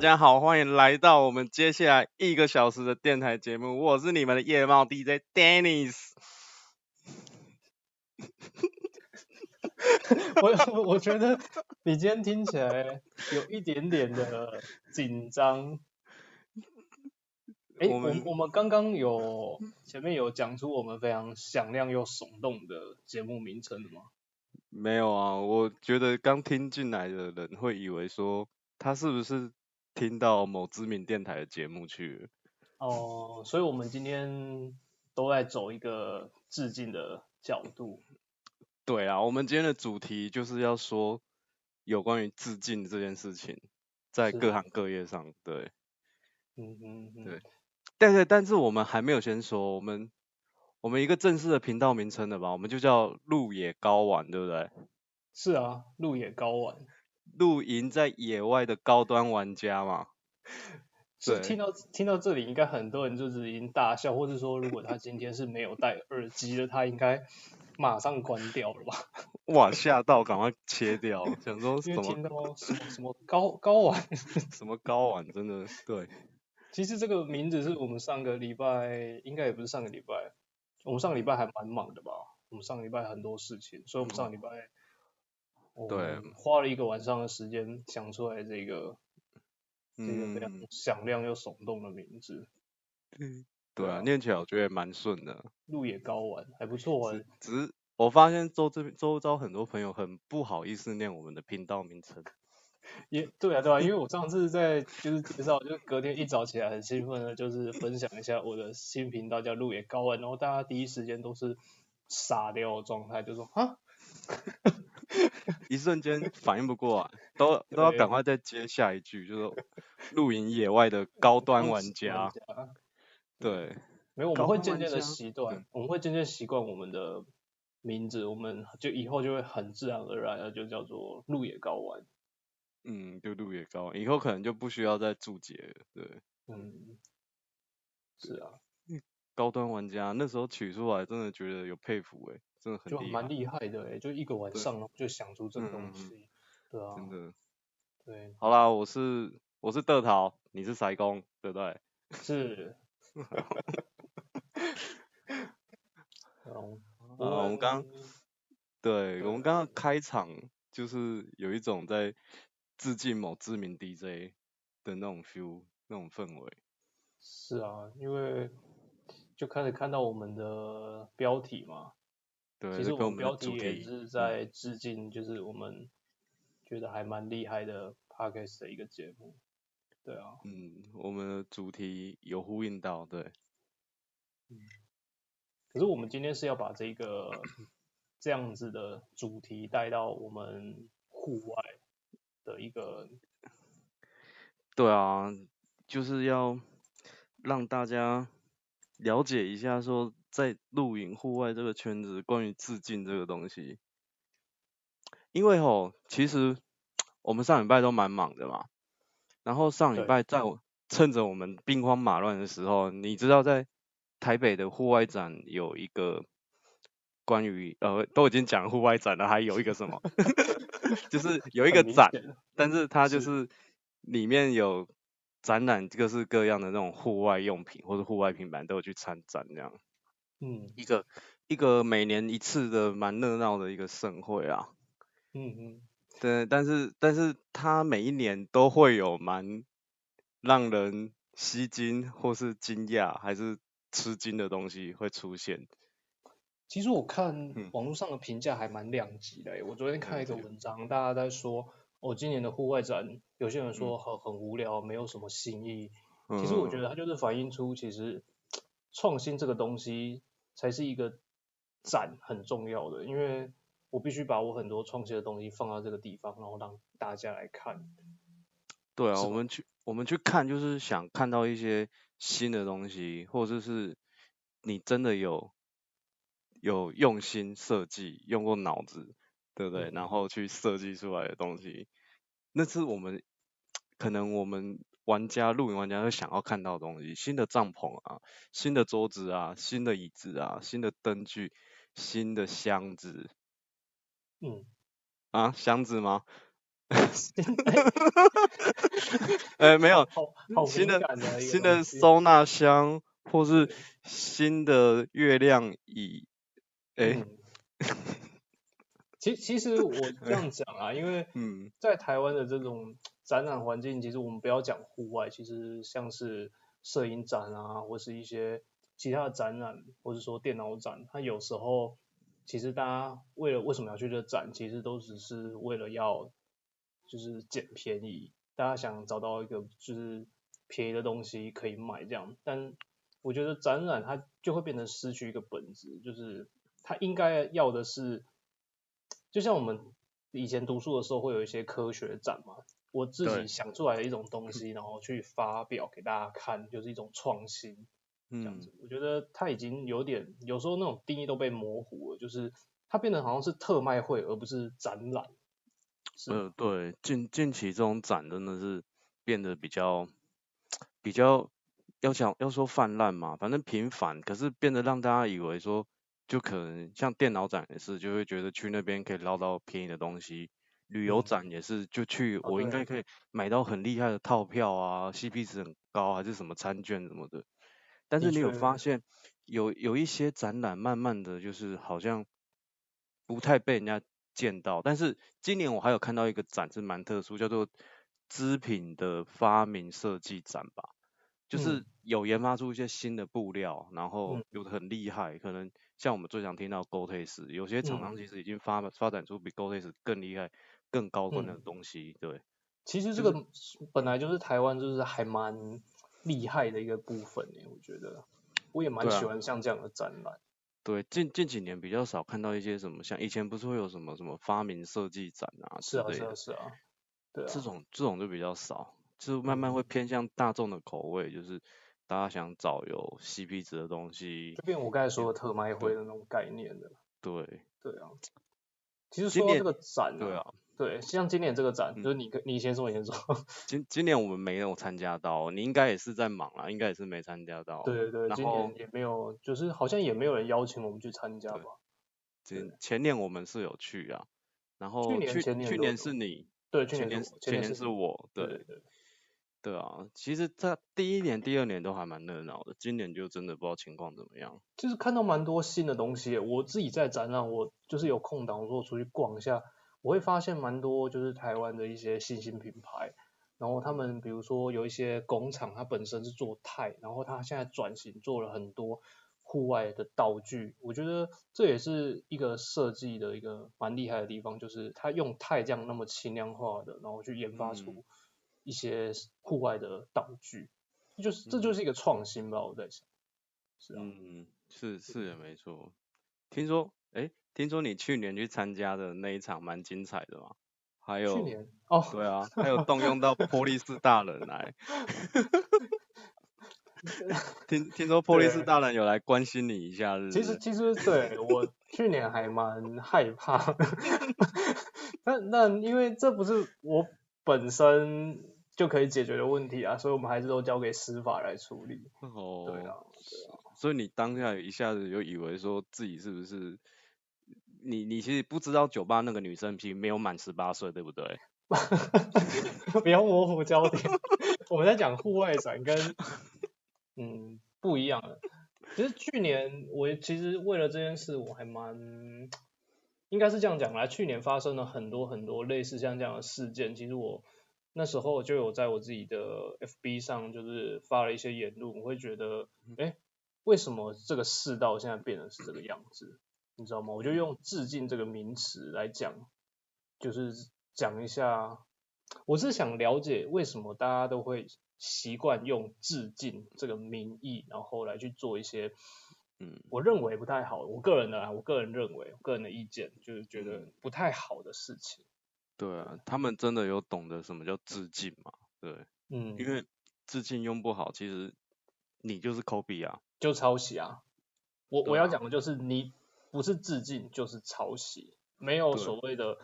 大家好，欢迎来到我们接下来一个小时的电台节目，我是你们的夜猫 DJ Dennis。我我觉得你今天听起来有一点点的紧张。哎，我们我们刚刚有前面有讲出我们非常响亮又耸动的节目名称的吗？没有啊，我觉得刚听进来的人会以为说他是不是听到某知名电台的节目去了？哦，所以我们今天都在走一个致敬的角度。对啊，我们今天的主题就是要说有关于致敬这件事情，在各行各业上，对，嗯嗯，对。但是，但是我们还没有先说，我们我们一个正式的频道名称的吧，我们就叫路野高玩，对不对？是啊，路野高玩，露营在野外的高端玩家嘛。是听到听到这里，应该很多人就是已经大笑，或者说如果他今天是没有戴耳机的，他应该马上关掉了吧？哇，吓到，赶快切掉，想说什么？听到什么什么高高玩？什么高玩？真的对。其实这个名字是我们上个礼拜，应该也不是上个礼拜，我们上个礼拜还蛮忙的吧？我们上个礼拜很多事情，所以我们上个礼拜，对，花了一个晚上的时间想出来这个，这个非常响亮又耸动的名字。嗯，对啊，念起来我觉得蛮顺的。路野高玩还不错啊。只是我发现周这边周遭很多朋友很不好意思念我们的频道名称。也对啊，对啊，因为我上次在就是介绍，就隔天一早起来很兴奋的，就是分享一下我的新频道叫路野高玩，然后大家第一时间都是傻掉的状态，就说啊，一瞬间反应不过来，都都要赶快再接下一句，就是露营野外的高端玩家。对，没有，我们会渐渐的习惯，我们会渐渐习惯我们的名字，我们就以后就会很自然而然的就叫做路野高玩。嗯，就路野高玩，以后可能就不需要再注解了，对。嗯，是啊。高端玩家那时候取出来，真的觉得有佩服哎，真的很厉害。就蛮厉害的哎，就一个晚上就想出这个东西，对啊。真的。对。好啦，我是我是德桃，你是塞工，对不对？是。嗯，我们刚，对我们刚刚开场就是有一种在。致敬某知名 DJ 的那种 feel，那种氛围。是啊，因为就开始看到我们的标题嘛。对，其实我们标题也是在致敬，就是我们觉得还蛮厉害的 podcast 的一个节目。对啊。嗯，我们的主题有呼应到，对。嗯。可是我们今天是要把这个这样子的主题带到我们户外。的一个，对啊，就是要让大家了解一下，说在露营户外这个圈子，关于致敬这个东西。因为吼，其实我们上礼拜都蛮忙的嘛，然后上礼拜在趁着我们兵荒马乱的时候，你知道在台北的户外展有一个。关于呃都已经讲户外展了，还有一个什么，就是有一个展，但是它就是里面有展览各式各样的那种户外用品或者户外平板都有去参展这样。嗯，一个一个每年一次的蛮热闹的一个盛会啊。嗯嗯。对，但是但是它每一年都会有蛮让人吸睛或是惊讶还是吃惊的东西会出现。其实我看网络上的评价还蛮两极的，我昨天看一个文章，大家在说，哦，今年的户外展，有些人说很很无聊，没有什么新意。其实我觉得它就是反映出，其实创新这个东西才是一个展很重要的，因为我必须把我很多创新的东西放到这个地方，然后让大家来看。对啊，我们去我们去看，就是想看到一些新的东西，或者是你真的有。有用心设计，用过脑子，对不对？然后去设计出来的东西，那是我们 可能我们玩家、露营玩家会想要看到的东西。新的帐篷啊，新的桌子啊，新的椅子啊，新的灯具，新的箱子。嗯。啊，箱子吗？呃，没有，好新的新的收纳箱，或是新的月亮椅，哎，其其实我这样讲啊，因为 在台湾的这种展览环境，其实我们不要讲户外，其实像是摄影展啊，或是一些其他的展览，或者说电脑展，它有时候其实大家为了为什么要去这展，其实都只是为了要就是捡便宜，大家想找到一个就是便宜的东西可以买这样，但我觉得展览它就会变成失去一个本质，就是它应该要的是。就像我们以前读书的时候，会有一些科学展嘛，我自己想出来的一种东西，然后去发表给大家看，就是一种创新，这样子。我觉得它已经有点，有时候那种定义都被模糊了，就是它变得好像是特卖会，而不是展览。呃，对，近近期这种展真的是变得比较比较要想要说泛滥嘛，反正频繁，可是变得让大家以为说。就可能像电脑展也是，就会觉得去那边可以捞到便宜的东西。旅游展也是，就去我应该可以买到很厉害的套票啊，CP 值很高，还是什么餐券什么的。但是你有发现，有有一些展览慢慢的就是好像不太被人家见到。但是今年我还有看到一个展是蛮特殊，叫做织品的发明设计展吧，就是有研发出一些新的布料，然后有的很厉害，可能。像我们最常听到 GoTex，有些厂商其实已经发发展出比 GoTex 更厉害、更高端的东西。对，其实这个本来就是台湾就是还蛮厉害的一个部分诶，我觉得我也蛮喜欢像这样的展览。对，近近几年比较少看到一些什么，像以前不是会有什么什么发明设计展啊是啊是啊是啊，对，这种这种就比较少，就慢慢会偏向大众的口味，就是。大家想找有 CP 值的东西，就变我刚才说的特卖会的那种概念的。对。对啊。其实说这个展，对啊，对，像今年这个展，就是你你先说，你先说。今今年我们没有参加到，你应该也是在忙啊，应该也是没参加到。对对对，今年也没有，就是好像也没有人邀请我们去参加吧。前前年我们是有去啊，然后去年去年是你，对，去年前年是我，对对。对啊，其实在第一年、第二年都还蛮热闹的，今年就真的不知道情况怎么样。就是看到蛮多新的东西，我自己在展览，我就是有空档，我出去逛一下，我会发现蛮多就是台湾的一些新兴品牌，然后他们比如说有一些工厂，它本身是做钛，然后它现在转型做了很多户外的道具，我觉得这也是一个设计的一个蛮厉害的地方，就是它用钛这样那么轻量化的，然后去研发出。一些户外的道具，就是这就是一个创新吧，我在想。是啊。嗯，是是也没错。听说，哎，听说你去年去参加的那一场蛮精彩的嘛？还有。去年。哦。对啊，还有动用到波利斯大人来。听听说波利斯大人有来关心你一下，其实 其实对我去年还蛮害怕。那那因为这不是我。本身就可以解决的问题啊，所以我们还是都交给司法来处理。哦，对啊，对啊。所以你当下一下子就以为说自己是不是？你你其实不知道酒吧那个女生其实没有满十八岁，对不对？不要模糊焦点，我们在讲户外展跟嗯不一样的。其实去年我其实为了这件事我还蛮。应该是这样讲来，去年发生了很多很多类似像这样的事件。其实我那时候就有在我自己的 FB 上，就是发了一些言论。我会觉得，哎，为什么这个世道现在变成是这个样子？你知道吗？我就用“致敬”这个名词来讲，就是讲一下，我是想了解为什么大家都会习惯用“致敬”这个名义，然后来去做一些。嗯，我认为不太好。我个人的，我个人认为，个人的意见就是觉得不太好的事情。对啊，他们真的有懂得什么叫致敬吗？对，嗯，因为致敬用不好，其实你就是 copy 啊，就抄袭啊。我我要讲的就是你不是致敬就是抄袭，没有所谓的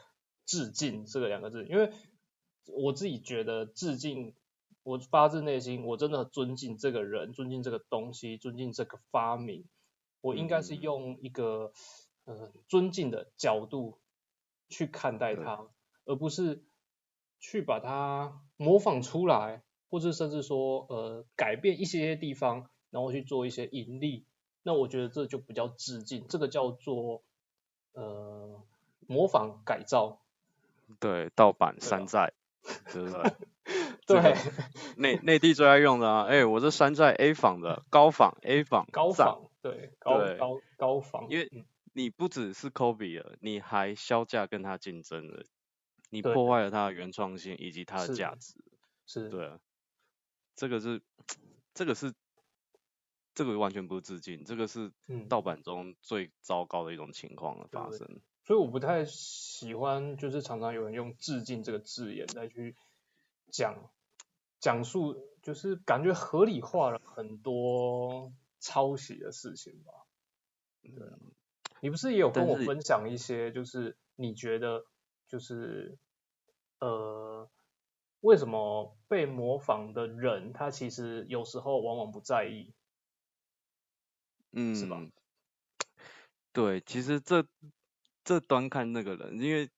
致敬这个两个字。因为我自己觉得致敬，我发自内心，我真的尊敬这个人，尊敬这个东西，尊敬这个发明。我应该是用一个呃尊敬的角度去看待它，而不是去把它模仿出来，或者甚至说呃改变一些地方，然后去做一些盈利，那我觉得这就不叫致敬，这个叫做呃模仿改造。对，盗版山寨，对不对？对，内内地最爱用的啊，哎，我这山寨 A 仿的，高仿 A 仿，高仿，对，高高高仿，因为你不只是 copy 了，你还销价跟他竞争了，你破坏了它的原创性以及它的价值，是，对啊，这个是，这个是，这个完全不是致敬，这个是盗版中最糟糕的一种情况的发生。所以我不太喜欢，就是常常有人用致敬这个字眼来去讲。讲述就是感觉合理化了很多抄袭的事情吧。对，你不是也有跟我分享一些，就是你觉得就是呃，为什么被模仿的人他其实有时候往往不在意？嗯，是吧？对，其实这这端看那个人，因为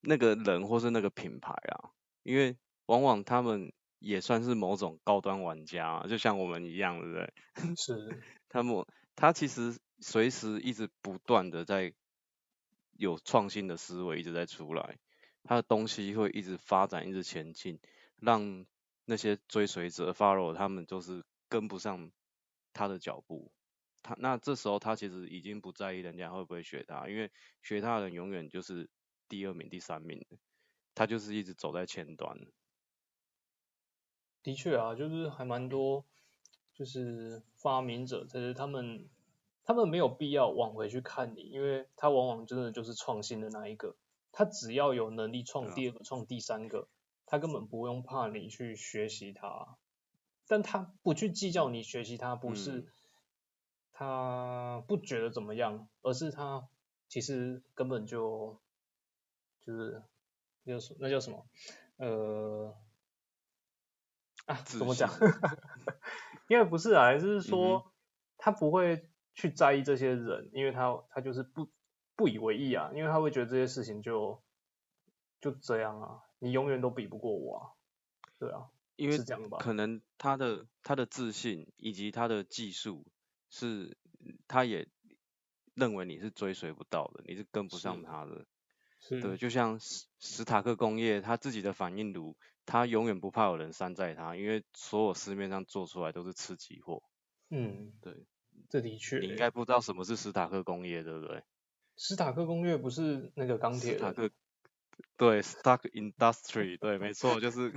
那个人或是那个品牌啊，因为往往他们。也算是某种高端玩家，就像我们一样，对不对？是。他们他其实随时一直不断的在有创新的思维一直在出来，他的东西会一直发展，一直前进，让那些追随者 follow 他们就是跟不上他的脚步。他那这时候他其实已经不在意人家会不会学他，因为学他的人永远就是第二名、第三名，他就是一直走在前端。的确啊，就是还蛮多，就是发明者，其实他们他们没有必要往回去看你，因为他往往真的就是创新的那一个，他只要有能力创第二个、创第三个，他根本不用怕你去学习他，但他不去计较你学习他，不是他不觉得怎么样，而是他其实根本就就是那叫那叫什么呃。啊，怎么讲？因为不是啊，就是说他不会去在意这些人，因为他他就是不不以为意啊，因为他会觉得这些事情就就这样啊，你永远都比不过我啊，对啊，因为是这样吧？可能他的他的自信以及他的技术是，他也认为你是追随不到的，你是跟不上他的，对，就像史史塔克工业他自己的反应炉。他永远不怕有人山寨他，因为所有市面上做出来都是次级货。嗯，对，这的确。你应该不知道什么是史塔克工业，对不对？史塔克工业不是那个钢铁。史塔克。对，stock Industry，对，没错，就是。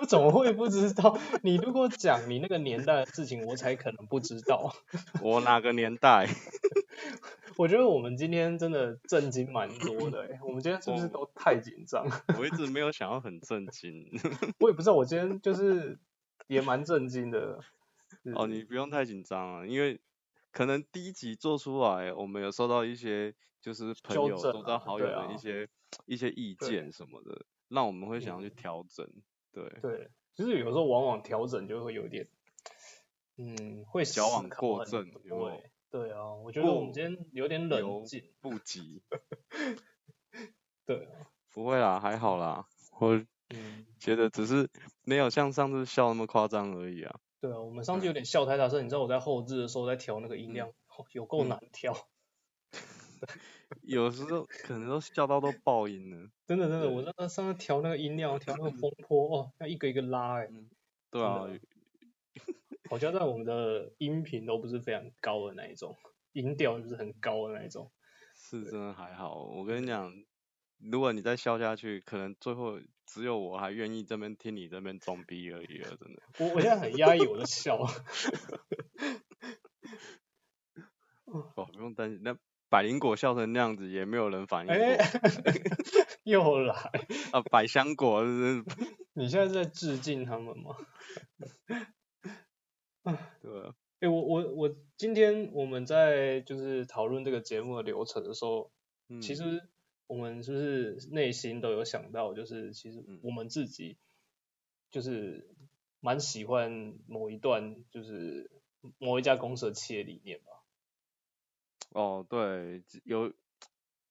我怎么会不知道？你如果讲你那个年代的事情，我才可能不知道。我哪个年代？我觉得我们今天真的震惊蛮多的，我们今天是不是都太紧张？我一直没有想要很震惊。我也不知道，我今天就是也蛮震惊的。哦，你不用太紧张啊，因为可能第一集做出来，我们有收到一些就是朋友、周遭好友的一些一些意见什么的，让我们会想要去调整。对。对，其实有时候往往调整就会有点，嗯，会矫枉过正，对。对啊，我觉得我们今天有点冷静，不急。对，不会啦，还好啦，我觉得只是没有像上次笑那么夸张而已啊。对啊，我们上次有点笑太大声，你知道我在后置的时候在调那个音量，有够难调。有时候可能都笑到都爆音了。真的真的，我那个上次调那个音量，调那个风波哦，要一个一个拉哎。对啊。好像在我们的音频都不是非常高的那一种，音调就是很高的那一种。是真的还好，我跟你讲，如果你再笑下去，可能最后只有我还愿意这边听你这边装逼而已了，真的。我我现在很压抑我的笑。哦，不用担心，那百灵果笑成那样子，也没有人反应过。又来啊，百香果，你现在是在致敬他们吗？啊，对。哎，我我我今天我们在就是讨论这个节目的流程的时候，其实我们是不是内心都有想到，就是其实我们自己就是蛮喜欢某一段，就是某一家公司的企业理念吧。哦，对，有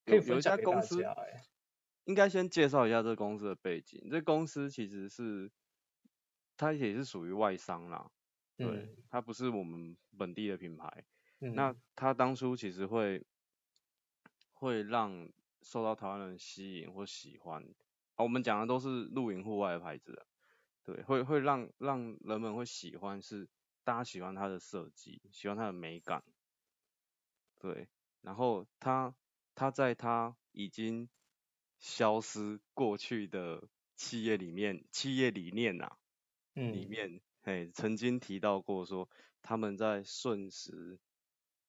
有一家公司，应该先介绍一下这公司的背景。这公司其实是，它也是属于外商啦，对，它不是我们本地的品牌。那它当初其实会，会让受到台湾人吸引或喜欢。啊，我们讲的都是露营户外的牌子，对，会会让让人们会喜欢，是大家喜欢它的设计，喜欢它的美感，对，然后他他在他已经消失过去的企业里面，企业理念呐，嗯，里面，嘿，曾经提到过说，他们在瞬时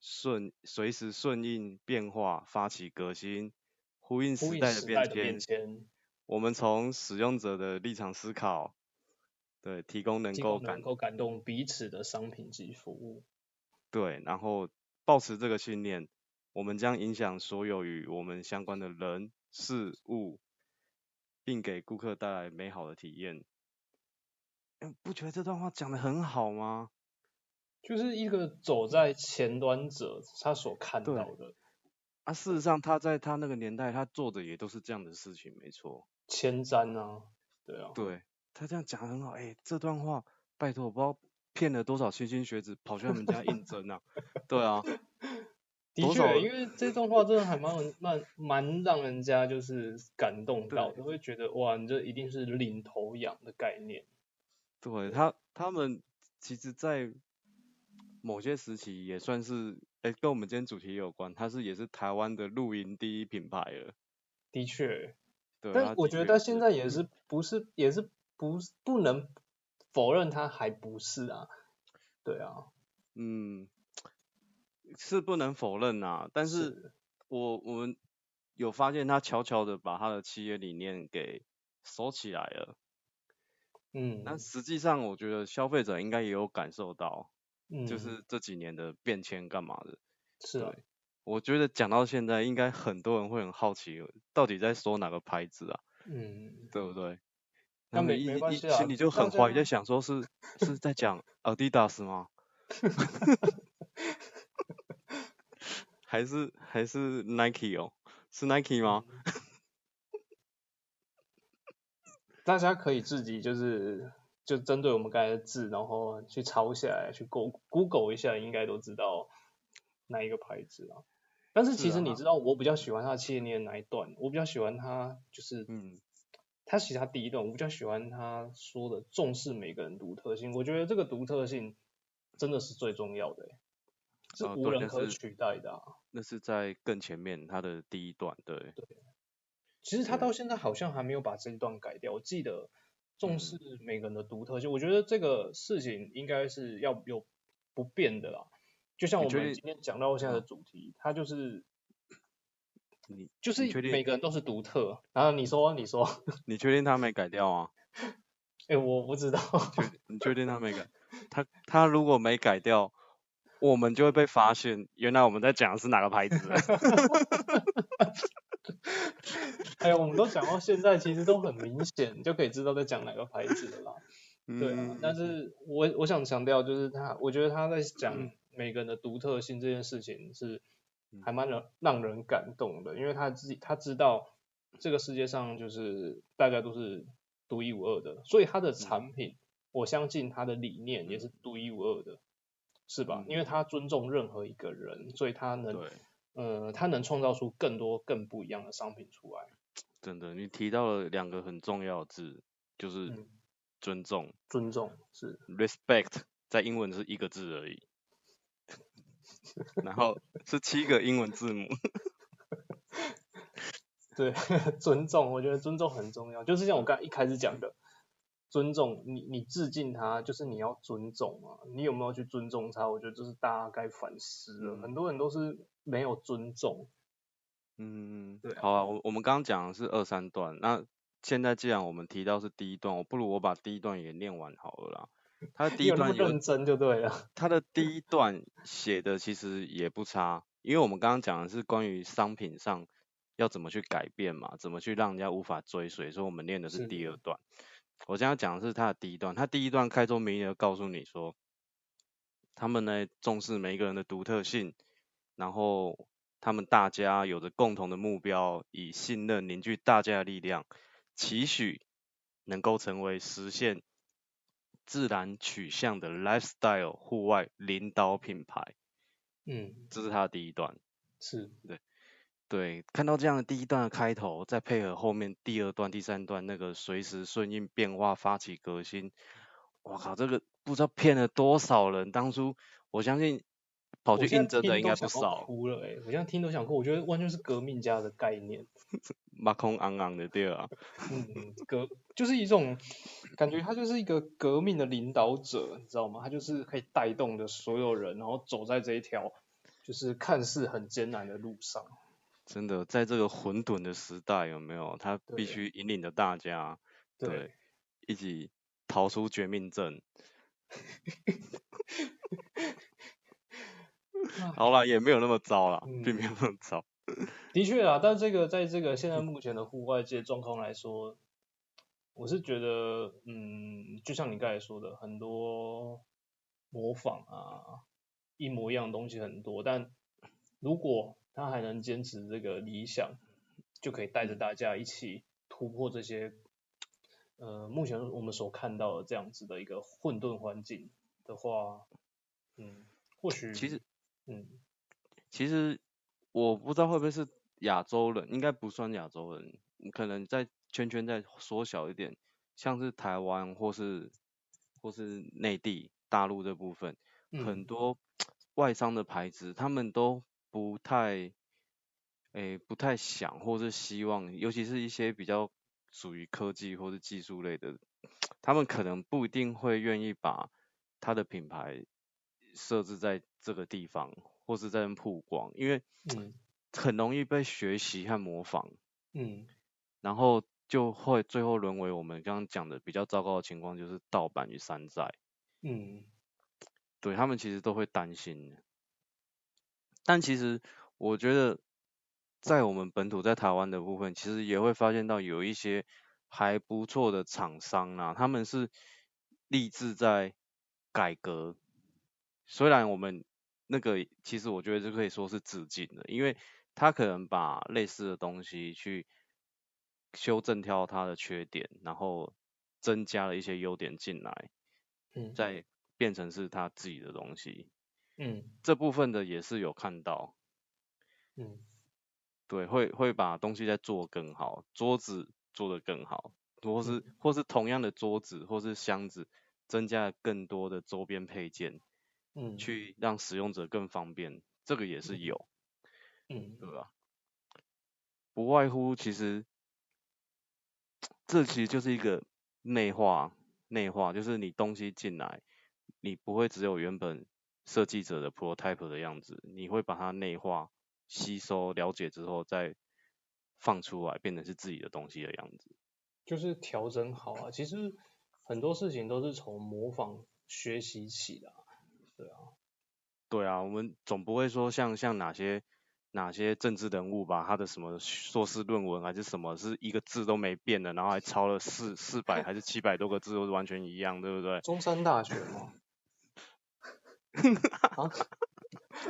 顺随时顺应变化，发起革新，呼应时代的变迁。我们从使用者的立场思考，对，提供能够感能够感动彼此的商品及服务。对，然后保持这个信念，我们将影响所有与我们相关的人事物，并给顾客带来美好的体验。哎，不觉得这段话讲的很好吗？就是一个走在前端者他所看到的。啊，事实上他在他那个年代，他做的也都是这样的事情，没错。前瞻啊，对啊，对他这样讲很好，哎，这段话拜托，我不知道骗了多少莘莘学子跑去他们家应征啊，对啊，的确，因为这段话真的还蛮蛮蛮让人家就是感动到，就会觉得哇，你这一定是领头羊的概念。对他，他们其实，在某些时期也算是，哎，跟我们今天主题有关，他是也是台湾的露营第一品牌了。的确。对但我觉得现在也是不是也是不不能否认他还不是啊，对啊，嗯，是不能否认啊，但是我我们有发现他悄悄的把他的企业理念给收起来了，嗯，那实际上我觉得消费者应该也有感受到，嗯，就是这几年的变迁干嘛的，是啊。我觉得讲到现在，应该很多人会很好奇，到底在说哪个牌子啊？嗯，对不对？那没没关系啊。心里就很怀疑，在想说是是在讲 Adidas 吗？还是还是 Nike 哦？是 Nike 吗？大家可以自己就是就针对我们刚才的字，然后去抄下来，去 Go Google 一下，应该都知道哪一个牌子啊。但是其实你知道，我比较喜欢他的企业念哪一段？我比较喜欢他就是，嗯，他其实他第一段，我比较喜欢他说的重视每个人独特性。我觉得这个独特性真的是最重要的，是无人可取代的。那是在更前面他的第一段，对。对。其实他到现在好像还没有把这一段改掉。我记得重视每个人的独特性，我觉得这个事情应该是要有不变的啦。就像我们今天讲到现在的主题，它就是你 就是每个人都是独特。然后你说，你说，你确定他没改掉啊？哎，我不知道。你确定他没改？他他如果没改掉，我们就会被发现，原来我们在讲的是哪个牌子。哎呀，我们都讲到现在，其实都很明显，就可以知道在讲哪个牌子的啦。对啊，但是我我想强调，就是他，我觉得他在讲。每个人的独特性这件事情是还蛮让让人感动的，因为他自己他知道这个世界上就是大家都是独一无二的，所以他的产品，我相信他的理念也是独一无二的，是吧？因为他尊重任何一个人，所以他能，呃，他能创造出更多更不一样的商品出来。真的，你提到了两个很重要的字，就是尊重。尊重是 respect，在英文是一个字而已。然后是七个英文字母。对，尊重，我觉得尊重很重要。就是像我刚一开始讲的，尊重你，你致敬他，就是你要尊重啊。你有没有去尊重他？我觉得这是大家该反思的。很多人都是没有尊重。嗯，对。好啊，我我们刚刚讲的是二三段，那现在既然我们提到是第一段，我不如我把第一段也念完好了啦。他的第一段认真就对了。他的第一段写的其实也不差，因为我们刚刚讲的是关于商品上要怎么去改变嘛，怎么去让人家无法追随，所以我们念的是第二段。我现在讲的是他的第一段，他第一段开宗明义的告诉你说，他们呢重视每一个人的独特性，然后他们大家有着共同的目标，以信任凝聚大家的力量，期许能够成为实现自然取向的 lifestyle 户外领导品牌。嗯，这是他的第一段。是，对，对，看到这样的第一段的开头，再配合后面第二段、第三段那个随时顺应变化、发起革新，我靠，这个不知道骗了多少人。当初我相信跑去应征的应该不少。哭了哎，我现在听都想哭，我觉得完全是革命家的概念。马空昂昂的对啊。嗯，革就是一种感觉，他就是一个革命的领导者，你知道吗？他就是可以带动着所有人，然后走在这一条就是看似很艰难的路上。真的，在这个混沌的时代，有没有？他必须引领着大家，对，一起逃出绝命镇。好了，也没有那么糟了，并没有那么糟。的确啊，但这个在这个现在目前的户外界状况来说，我是觉得，嗯，就像你刚才说的，很多模仿啊，一模一样的东西很多，但如果他还能坚持这个理想，就可以带着大家一起突破这些，呃，目前我们所看到的这样子的一个混沌环境的话，嗯，或许其实，嗯，其实。我不知道会不会是亚洲人，应该不算亚洲人，可能在圈圈再缩小一点，像是台湾或是或是内地大陆这部分，很多外商的牌子，他们都不太，诶不太想或是希望，尤其是一些比较属于科技或是技术类的，他们可能不一定会愿意把他的品牌设置在这个地方。或是在曝光，因为很容易被学习和模仿，嗯，然后就会最后沦为我们刚刚讲的比较糟糕的情况，就是盗版与山寨，嗯，对他们其实都会担心，但其实我觉得在我们本土在台湾的部分，其实也会发现到有一些还不错的厂商啊，他们是立志在改革，虽然我们。那个其实我觉得就可以说是致敬的，因为他可能把类似的东西去修正掉它的缺点，然后增加了一些优点进来，嗯，再变成是他自己的东西，嗯，这部分的也是有看到，嗯，对，会会把东西再做更好，桌子做得更好，或是或是同样的桌子或是箱子，增加更多的周边配件。嗯，去让使用者更方便，这个也是有，嗯，对吧？不外乎其实，这其实就是一个内化，内化就是你东西进来，你不会只有原本设计者的 prototype 的样子，你会把它内化、吸收、了解之后再放出来，变成是自己的东西的样子。就是调整好啊，其实很多事情都是从模仿学习起的。啊，对啊，我们总不会说像像哪些哪些政治人物吧，他的什么硕士论文还是什么，是一个字都没变的，然后还抄了四四百还是七百多个字都是完全一样，对不对？中山大学吗？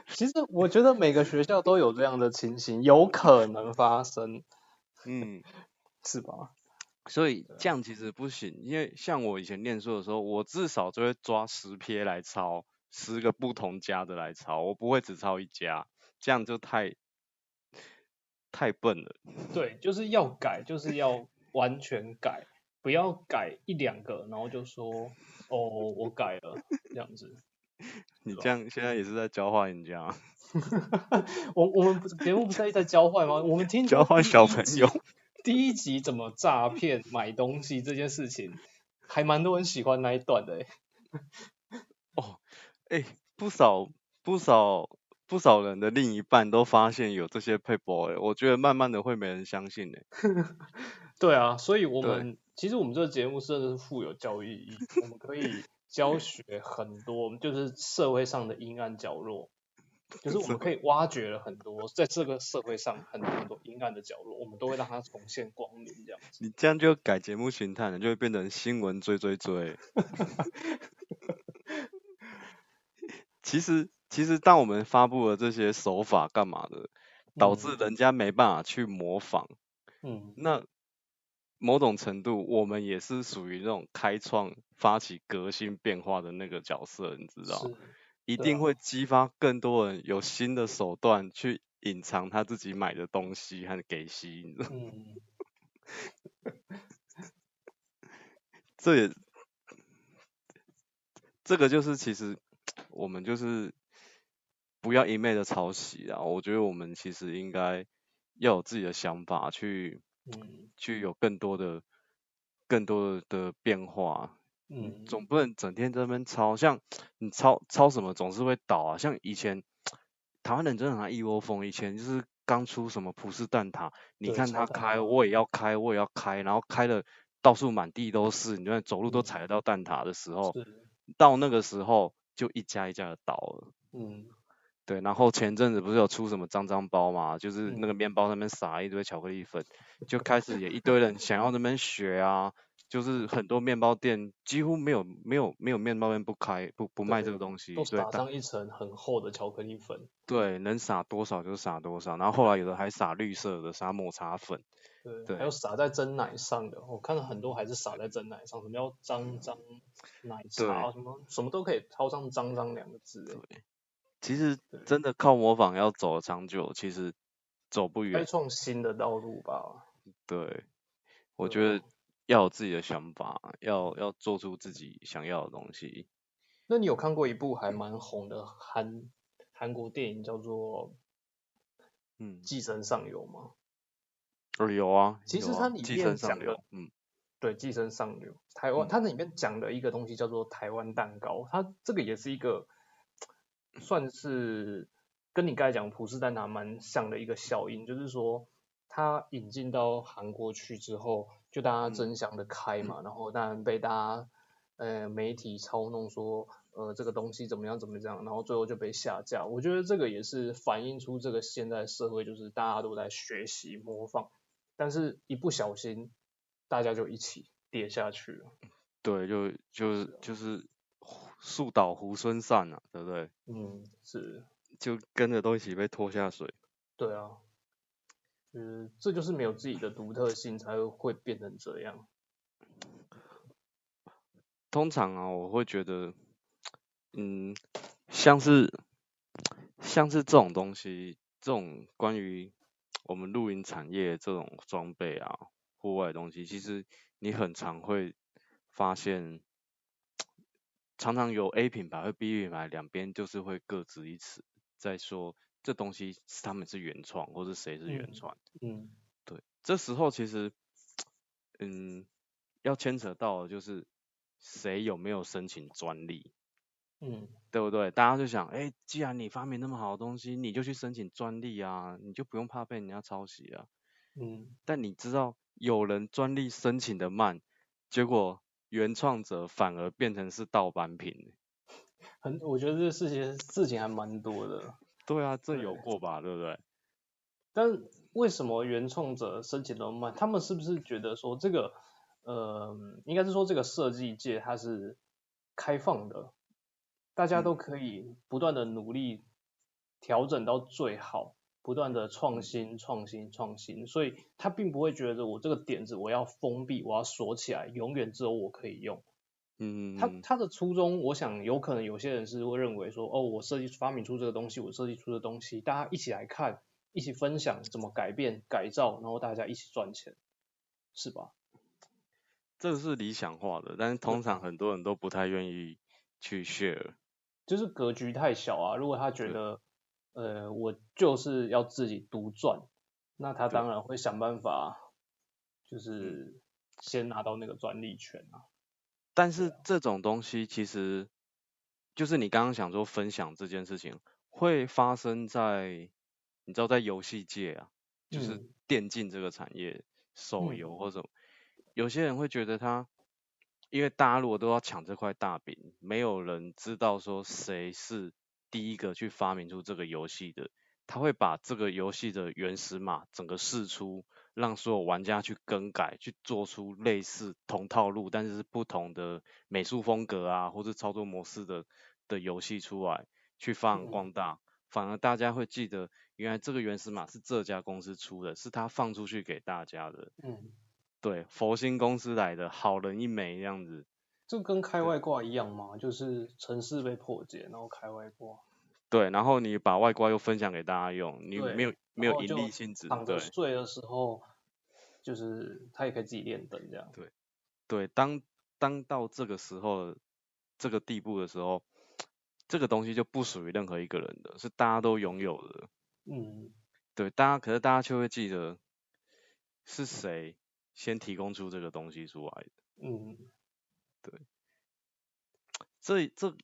其实我觉得每个学校都有这样的情形，有可能发生，嗯，是吧？所以这样其实不行，因为像我以前念书的时候，我至少就会抓十篇来抄。十个不同家的来抄，我不会只抄一家，这样就太太笨了。对，就是要改，就是要完全改，不要改一两个，然后就说哦，我改了这样子。你这样现在也是在教坏人家。我我们节目不是在交换吗？我们听交换小朋友。第一集怎么诈骗买东西这件事情，还蛮多人喜欢那一段的。哦。哎，不少不少不少人的另一半都发现有这些 paper 哎，我觉得慢慢的会没人相信哎。对啊，所以我们其实我们这个节目真的是富有教育意义，我们可以 教学很多，就是社会上的阴暗角落，就是我们可以挖掘了很多在这个社会上很多很多阴暗的角落，我们都会让它重现光明这样子。你这样就改节目形态了，就会变成新闻追追追。其实，其实当我们发布了这些手法干嘛的，导致人家没办法去模仿。嗯，那某种程度，我们也是属于那种开创、发起革新变化的那个角色，你知道？一定会激发更多人有新的手段去隐藏他自己买的东西和给息。嗯，这也，这个就是其实我们就是不要一昧的抄袭啊！我觉得我们其实应该要有自己的想法，去去有更多的更多的变化。嗯，总不能整天在那边抄，像你抄抄什么总是会倒啊。像以前台湾人真的很一窝蜂，以前就是刚出什么葡式蛋挞，你看他开，我也要开，我也要开，然后开的到处满地都是，你看走路都踩得到蛋挞的时候，到那个时候就一家一家的倒了。嗯，对，然后前阵子不是有出什么脏脏包嘛，就是那个面包上面撒一堆巧克力粉，就开始也一堆人想要那边学啊。就是很多面包店几乎没有没有没有面包店不开不不卖这个东西，都撒上一层很厚的巧克力粉。对，能撒多少就撒多少，然后后来有的还撒绿色的，撒抹茶粉。对，还有撒在真奶上的，我看到很多还是撒在真奶上，什么叫脏脏奶茶，什么什么都可以套上脏脏两个字。对，其实真的靠模仿要走长久，其实走不远。开创新的道路吧。对，我觉得。要有自己的想法，要要做出自己想要的东西。那你有看过一部还蛮红的韩韩国电影，叫做嗯《寄生上游》吗？哦，有啊。其实它里面讲的，嗯，对，《寄生上流》台湾，它那里面讲的一个东西叫做台湾蛋糕，它这个也是一个算是跟你刚才讲普式蛋挞蛮像的一个效应，就是说它引进到韩国去之后。就大家争相的开嘛，然后当然被大家呃媒体操弄说呃这个东西怎么样怎么样，然后最后就被下架。我觉得这个也是反映出这个现在社会就是大家都在学习模仿，但是一不小心大家就一起跌下去了。对，就就是就是树倒猢狲散啊，对不对？嗯，是。就跟着都一起被拖下水。对啊。嗯，这就是没有自己的独特性，才会变成这样。通常啊，我会觉得，嗯，像是像是这种东西，这种关于我们露营产业这种装备啊，户外东西，其实你很常会发现，常常有 A 品牌和 B 品牌两边就是会各执一词，在说。这东西是他们是原创，或是谁是原创？嗯，对，这时候其实，嗯，要牵扯到的就是谁有没有申请专利，嗯，对不对？大家就想，哎，既然你发明那么好的东西，你就去申请专利啊，你就不用怕被人家抄袭啊。嗯，但你知道，有人专利申请的慢，结果原创者反而变成是盗版品。很，我觉得这事情事情还蛮多的。对啊，这有过吧，对不对？但为什么原创者申请那么慢？他们是不是觉得说这个，呃，应该是说这个设计界它是开放的，大家都可以不断的努力调整到最好，不断的创新、创新、创新，所以他并不会觉得我这个点子我要封闭，我要锁起来，永远只有我可以用。嗯，他他的初衷，我想有可能有些人是会认为说，哦，我设计发明出这个东西，我设计出的东西，大家一起来看，一起分享怎么改变改造，然后大家一起赚钱，是吧？这是理想化的，但是通常很多人都不太愿意去 share，就是格局太小啊。如果他觉得，呃，我就是要自己独赚，那他当然会想办法，就是先拿到那个专利权啊。但是这种东西其实，就是你刚刚想说分享这件事情，会发生在你知道在游戏界啊，就是电竞这个产业，手游或者有些人会觉得他，因为大家如果都要抢这块大饼，没有人知道说谁是第一个去发明出这个游戏的，他会把这个游戏的原始码整个释出。让所有玩家去更改，去做出类似同套路，但是是不同的美术风格啊，或者操作模式的的游戏出来，去发扬光大，反而大家会记得，原来这个原始码是这家公司出的，是他放出去给大家的。嗯，对，佛心公司来的好人一枚这样子。就跟开外挂一样嘛？就是城市被破解，然后开外挂。对，然后你把外挂又分享给大家用，你没有没有盈利性质。躺着睡的时候，就是他也可以自己练灯这样。对，对，当当到这个时候这个地步的时候。这个东西就不属于任何一个人的，是大家都拥有的。嗯，对，大家可是大家却会记得是谁先提供出这个东西出来的。嗯，对，这这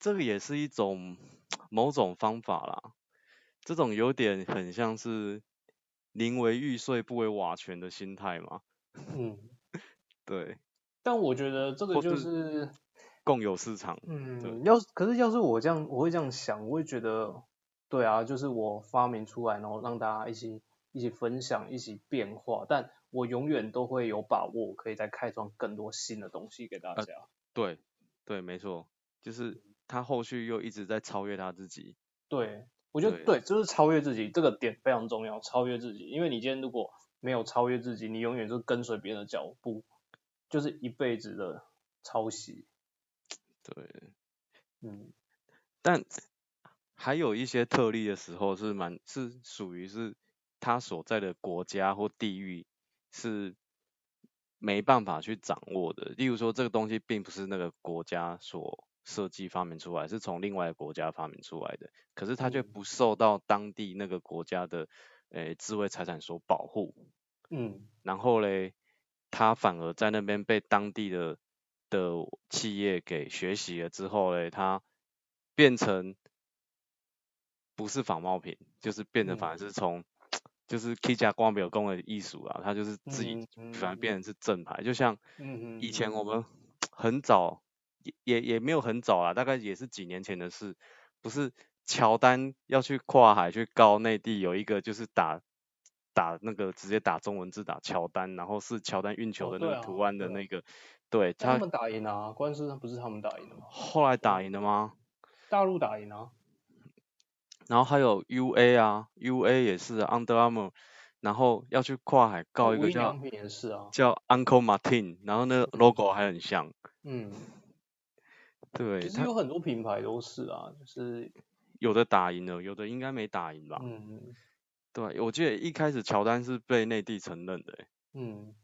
这个也是一种某种方法啦，这种有点很像是宁为玉碎不为瓦全的心态嘛。嗯，对。但我觉得这个就是。共有市场。嗯，要可是要是我这样，我会这样想，我会觉得，对啊，就是我发明出来，然后让大家一起一起分享，一起变化，但我永远都会有把握，可以再开创更多新的东西给大家。对，对，没错，就是他后续又一直在超越他自己。对，我觉得对，就是超越自己这个点非常重要，超越自己，因为你今天如果没有超越自己，你永远就跟随别人的脚步，就是一辈子的抄袭。对，嗯，但还有一些特例的时候是蛮是属于是他所在的国家或地域是没办法去掌握的。例如说这个东西并不是那个国家所设计发明出来，是从另外国家发明出来的，可是它却不受到当地那个国家的诶智慧财产所保护。嗯，然后嘞，它反而在那边被当地的。的企业给学习了之后嘞，它变成不是仿冒品，就是变成反而是从就是 K 加光表工的艺术啊，它就是自己反而变成是正牌，就像以前我们很早也也也没有很早啊，大概也是几年前的事，不是乔丹要去跨海去告内地有一个就是打打那个直接打中文字打乔丹，然后是乔丹运球的那个图案的那个。对他们打赢了啊，官司不是他们打赢的吗？后来打赢了吗？大陆打赢啊。然后还有 U A 啊，U A 也是 Under Armour，然后要去跨海告一个叫叫 Uncle Martin，然后那个 logo 还很像。嗯。对。其实有很多品牌都是啊，就是有的打赢了，有的应该没打赢吧。嗯。对，我记得一开始乔丹是被内地承认的。嗯。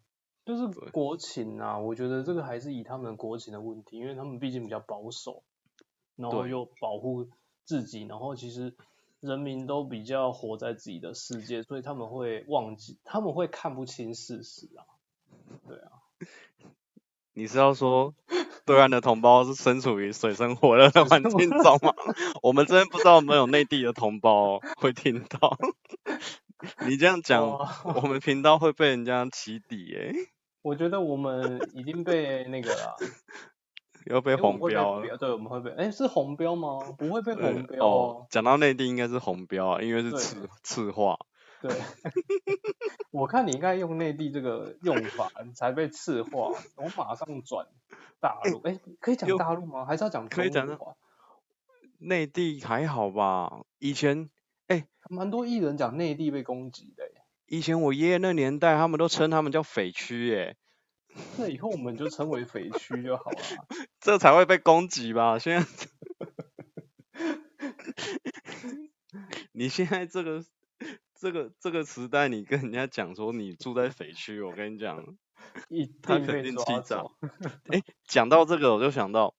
就是国情啊，我觉得这个还是以他们国情的问题，因为他们毕竟比较保守，然后又保护自己，然后其实人民都比较活在自己的世界，所以他们会忘记，他们会看不清事实啊。对啊。你是要说对岸的同胞是身处于水深火热的环境中吗？我们这边不知道有没有内地的同胞会听到。你这样讲，我们频道会被人家起底哎。我觉得我们已经被那个了，要被红标了。对，我们会被，哎，是红标吗？不会被红标哦。讲到内地应该是红标啊，因为是次次化。对。我看你应该用内地这个用法你才被次化，我马上转大陆。哎，可以讲大陆吗？还是要讲可以讲内地还好吧？以前，哎，蛮多艺人讲内地被攻击的。以前我爷爷那年代，他们都称他们叫匪区耶。那以后我们就称为匪区就好了。这才会被攻击吧？现在，你现在这个这个这个时代，你跟人家讲说你住在匪区，我跟你讲，他肯定气炸。哎，讲到这个，我就想到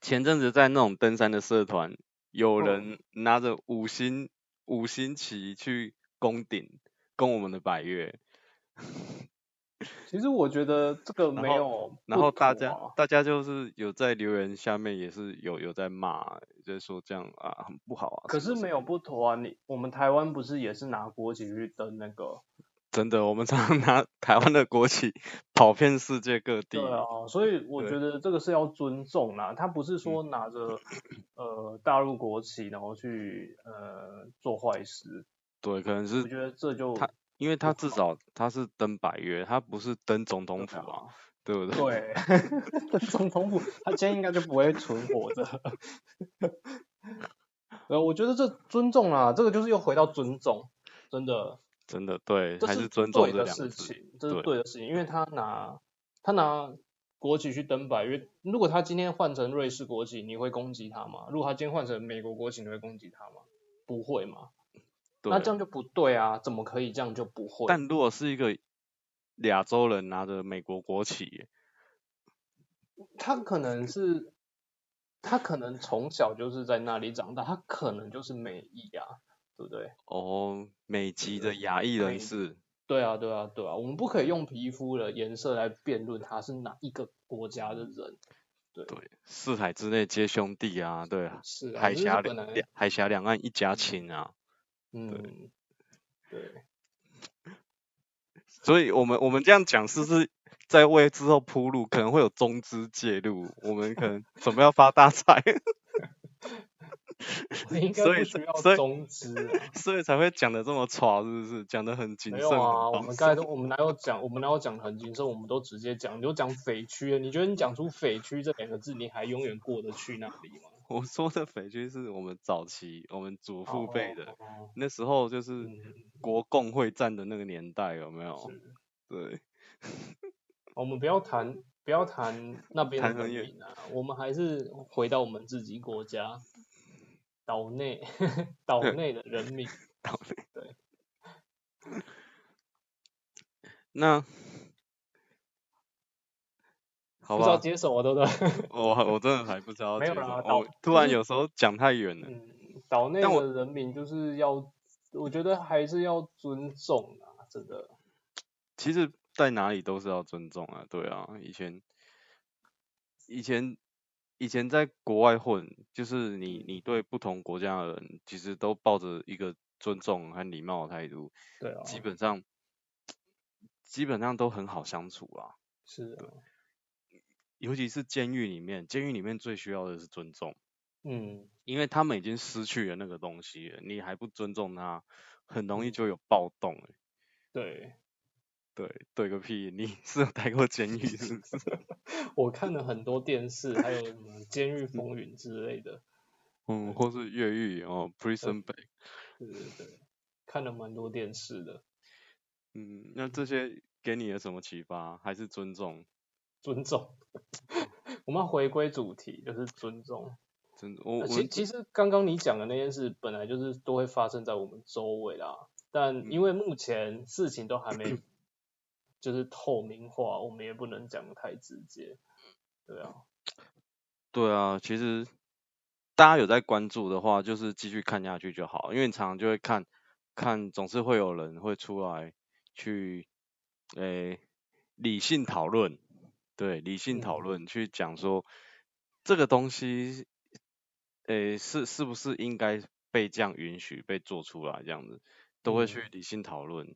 前阵子在那种登山的社团，有人拿着五星五星旗去攻顶。攻我们的百越，其实我觉得这个没有，然后大家大家就是有在留言下面也是有有在骂，就是说这样啊很不好啊。可是没有不妥啊，你我们台湾不是也是拿国旗去登那个？真的，我们常常拿台湾的国旗 跑遍世界各地。对啊，所以我觉得这个是要尊重啦，他不是说拿着呃大陆国旗然后去呃做坏事。对，可能是我觉得这就他，因为他至少他是登百越，他不是登总统府啊，对不对？对，总统府他今天应该就不会存活着。呃，我觉得这尊重啊，这个就是又回到尊重，真的。真的对，还是尊重的事情，这是对的事情，因为他拿他拿国旗去登百越，如果他今天换成瑞士国旗，你会攻击他吗？如果他今天换成美国国旗，你会攻击他吗？不会嘛？那这样就不对啊，怎么可以这样就不会？但如果是一个亚洲人拿着美国国旗，他可能是他可能从小就是在那里长大，他可能就是美裔啊。对不对？哦，美籍的亚裔人士。对啊，对啊，对啊，我们不可以用皮肤的颜色来辩论他是哪一个国家的人。对，四海之内皆兄弟啊，对啊，是海峡两海峡两岸一家亲啊。嗯，对。所以我们我们这样讲，是不是在为之后铺路？可能会有中资介入，我们可能准备要发大财。应该不需要中资啊，所以才会讲的这么吵，是不是？讲的很谨慎。没有啊，我们刚才都，我们哪有讲，我们哪有讲很谨慎，我们都直接讲，你就讲匪区。你觉得你讲出匪区这两个字，你还永远过得去那里吗？我说的匪军是我们早期我们祖父辈的，那时候就是国共会战的那个年代，有没有？对。我们不要谈，不要谈那边的人民啊，我们还是回到我们自己国家。岛内，岛内的人民，岛内对。那，好吧。不知道接什么，对不对？我我真的还不知道。没有啦，岛突然有时候讲太远了。嗯，岛内的人民就是要，我觉得还是要尊重啊，真的。其实，在哪里都是要尊重啊，对啊，以前，以前。以前在国外混，就是你你对不同国家的人，其实都抱着一个尊重和礼貌的态度，对啊，基本上基本上都很好相处啊。是啊，尤其是监狱里面，监狱里面最需要的是尊重。嗯，因为他们已经失去了那个东西，你还不尊重他，很容易就有暴动。对。对，对个屁！你 是有待过监狱是不是？我看了很多电视，还有什么《监狱风云》之类的。嗯，或是越狱哦，《Prison Break》。对对对，看了蛮多电视的。嗯，那这些给你有什么启发？还是尊重？尊重。我们要回归主题，就是尊重。尊我其其实刚刚你讲的那件事，本来就是都会发生在我们周围啦。但因为目前事情都还没。就是透明化，我们也不能讲的太直接，对啊，对啊，其实大家有在关注的话，就是继续看下去就好，因为你常常就会看，看总是会有人会出来去，诶，理性讨论，对，理性讨论去讲说这个东西，诶，是是不是应该被这样允许被做出来这样子，都会去理性讨论，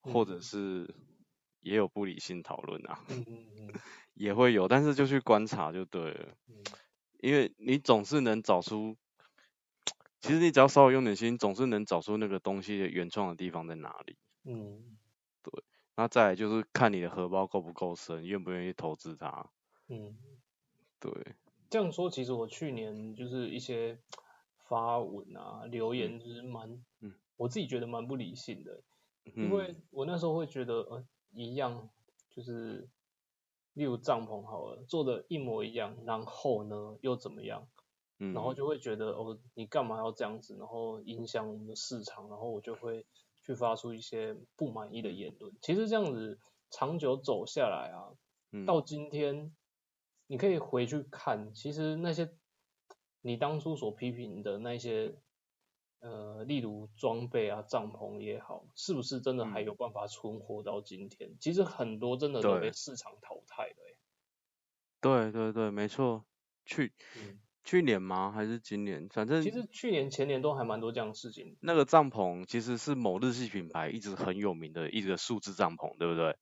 或者是。也有不理性讨论啊，也会有，但是就去观察就对了，因为你总是能找出，其实你只要稍微用点心，总是能找出那个东西的原创的地方在哪里。嗯，对，那再来就是看你的荷包够不够深，愿不愿意投资它。嗯，对。这样说，其实我去年就是一些发文啊、留言，就是蛮，我自己觉得蛮不理性的，因为我那时候会觉得，呃。一样，就是例如帐篷好了，做的一模一样，然后呢又怎么样？嗯，然后就会觉得哦，你干嘛要这样子？然后影响我们的市场，然后我就会去发出一些不满意的言论。其实这样子长久走下来啊，到今天你可以回去看，其实那些你当初所批评的那些。呃，例如装备啊，帐篷也好，是不是真的还有办法存活到今天？其实很多真的都被市场淘汰了。对对对，没错。去去年吗？还是今年？反正其实去年前年都还蛮多这样的事情。那个帐篷其实是某日系品牌一直很有名的一个数字帐篷，对不对？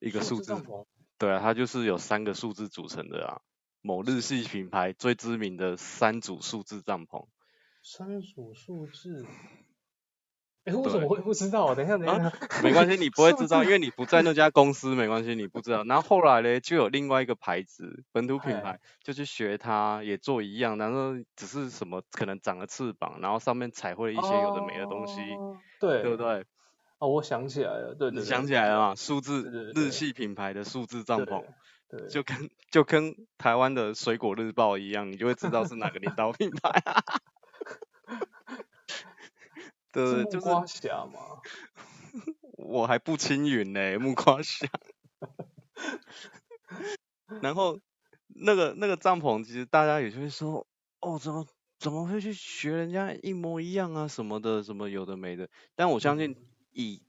一个数字帐篷。对啊，它就是有三个数字组成的啊。某日系品牌最知名的三组数字帐篷。三组数字，哎，为什么会不知道？等一下，等一下，没关系，你不会知道，因为你不在那家公司，没关系，你不知道。然后后来呢，就有另外一个牌子，本土品牌，就去学它，也做一样，然后只是什么可能长了翅膀，然后上面彩绘了一些有的没的东西，对，对不对？哦，我想起来了，对，你想起来了嘛？数字日系品牌的数字帐篷，就跟就跟台湾的水果日报一样，你就会知道是哪个领导品牌。对，就是木瓜侠嘛。我还不青云呢，木瓜侠。然后那个那个帐篷，其实大家也就会说，哦，怎么怎么会去学人家一模一样啊，什么的，什么有的没的。但我相信以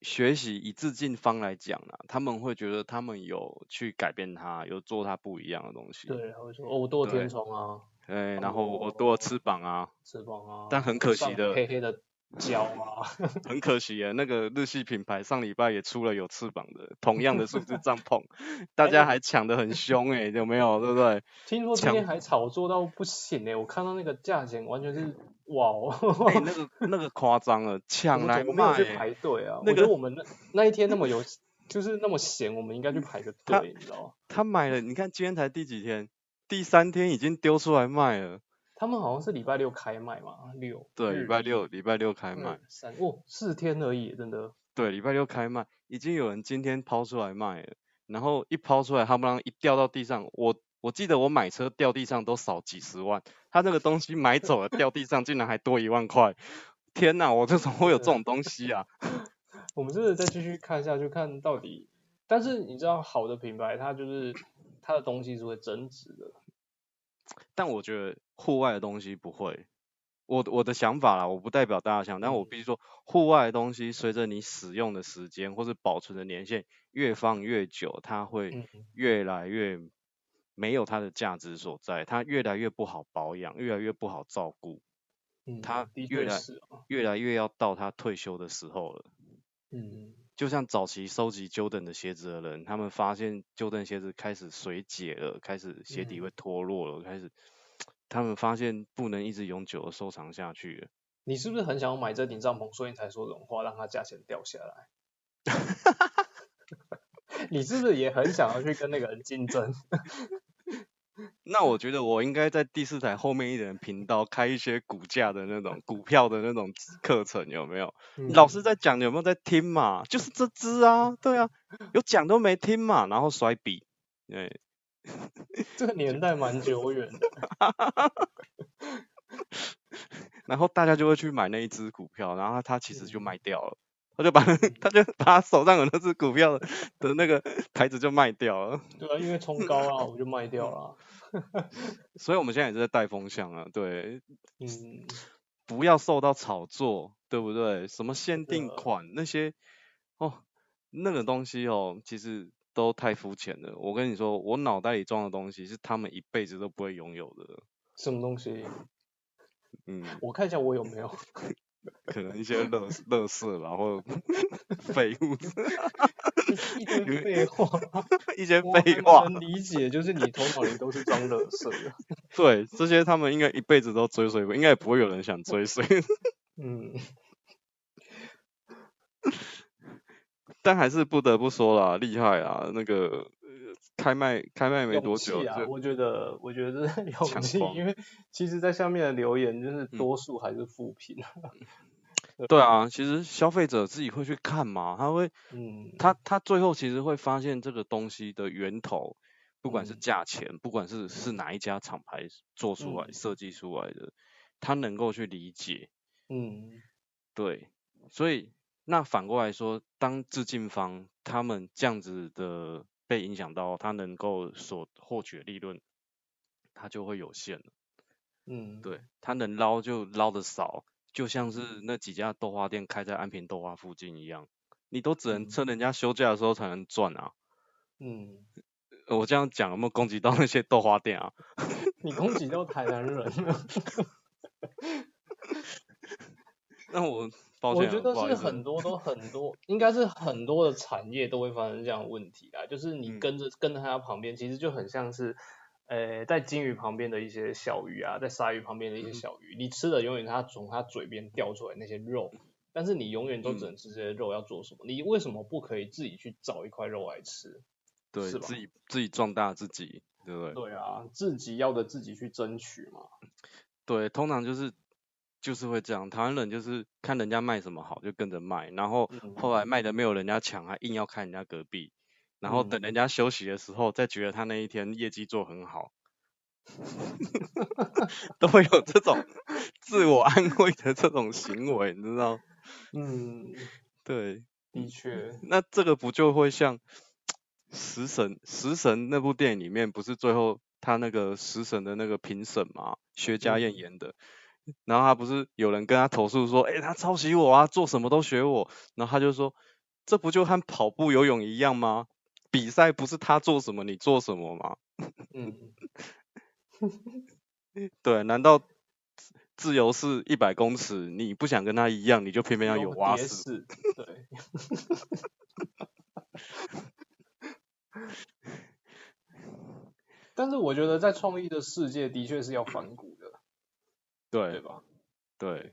学习以致敬方来讲啊，他们会觉得他们有去改变它，有做它不一样的东西。对，他会说，哦，我多有天窗啊。对，然后我多了翅膀啊，翅膀啊，但很可惜的，黑黑的脚啊，很可惜啊，那个日系品牌上礼拜也出了有翅膀的，同样的数字帐篷，大家还抢得很凶哎，有没有？对不对？听说今天还炒作到不行哎，我看到那个价钱完全是哇哦，哎那个那个夸张了，抢来卖，排队啊，我觉得我们那那一天那么有，就是那么闲，我们应该去排个队，你知道吗？他买了，你看今天才第几天？第三天已经丢出来卖了，他们好像是礼拜六开卖嘛，六对，礼拜六礼拜六开卖，三哦四天而已，真的。对，礼拜六开卖，已经有人今天抛出来卖了，然后一抛出来，他们一掉到地上，我我记得我买车掉地上都少几十万，他那个东西买走了掉地上竟然还多一万块，天哪，我这怎么会有这种东西啊？我们是再继续看下去，看到底，但是你知道好的品牌它就是。它的东西是会增值的，但我觉得户外的东西不会。我我的想法啦，我不代表大家想，但我必须说，户外的东西随着你使用的时间或者保存的年限越放越久，它会越来越没有它的价值所在，它越来越不好保养，越来越不好照顾。嗯，它越来越来越要到它退休的时候了。嗯。就像早期收集 Jordan 的鞋子的人，他们发现 Jordan 鞋子开始水解了，开始鞋底会脱落了，开始他们发现不能一直永久的收藏下去了。你是不是很想要买这顶帐篷，所以才说这种话，让它价钱掉下来？你是不是也很想要去跟那个人竞争？那我觉得我应该在第四台后面一点频道开一些股价的那种股票的那种课程，有没有？老师在讲，有没有在听嘛？就是这只啊，对啊，有讲都没听嘛，然后甩笔，对，这个年代蛮久远的，然后大家就会去买那一只股票，然后它其实就卖掉了，他就把 他就把他手上有那只股票的那个牌子就卖掉了，对啊，因为冲高啊，我就卖掉了。所以我们现在也是在带风向啊，对，嗯，不要受到炒作，对不对？什么限定款那些，哦，那个东西哦，其实都太肤浅了。我跟你说，我脑袋里装的东西是他们一辈子都不会拥有的。什么东西？嗯，我看一下我有没有。可能一些乐乐事，然后 废物，一堆废话，一些废话。能理解，就是你头脑里都是装乐色的。对，这些他们应该一辈子都追随过，应该也不会有人想追随。嗯。但还是不得不说啦，厉害啊！那个开麦开麦没多久，我觉得我觉得 勇气，因为其实，在下面的留言就是多数还是负评。对啊，其实消费者自己会去看嘛，他会，嗯，他他最后其实会发现这个东西的源头，不管是价钱，不管是是哪一家厂牌做出来、设计出来的，他能够去理解，嗯，对，所以那反过来说，当致敬方他们这样子的被影响到，他能够所获取的利润，他就会有限了，嗯，对他能捞就捞的少。就像是那几家豆花店开在安平豆花附近一样，你都只能趁人家休假的时候才能赚啊。嗯，我这样讲有没有攻击到那些豆花店啊？你攻击到台南人了。那我，我觉得是很多 都很多，应该是很多的产业都会发生这样的问题啊。就是你跟着跟着它旁边，其实就很像是。呃，在金鱼旁边的一些小鱼啊，在鲨鱼旁边的一些小鱼，你吃的永远它从它嘴边掉出来那些肉，但是你永远都只能吃这些肉，要做什么？你为什么不可以自己去找一块肉来吃？对，自己自己壮大自己，对不对？对啊，自己要的自己去争取嘛。对，通常就是就是会这样，台湾人就是看人家卖什么好就跟着卖，然后后来卖的没有人家强，还硬要看人家隔壁，然后等人家休息的时候再觉得他那一天业绩做很好。都会有这种自我安慰的这种行为，你知道？嗯，对，的确。那这个不就会像《食神》《食神》那部电影里面，不是最后他那个食神的那个评审嘛，薛家燕演的，然后他不是有人跟他投诉说，哎，他抄袭我啊，做什么都学我，然后他就说，这不就和跑步游泳一样吗？比赛不是他做什么你做什么吗？嗯。对，难道自由是一百公尺？你不想跟他一样，你就偏偏要有蛙式？对。但是我觉得在创意的世界，的确是要反骨的。对吧？对。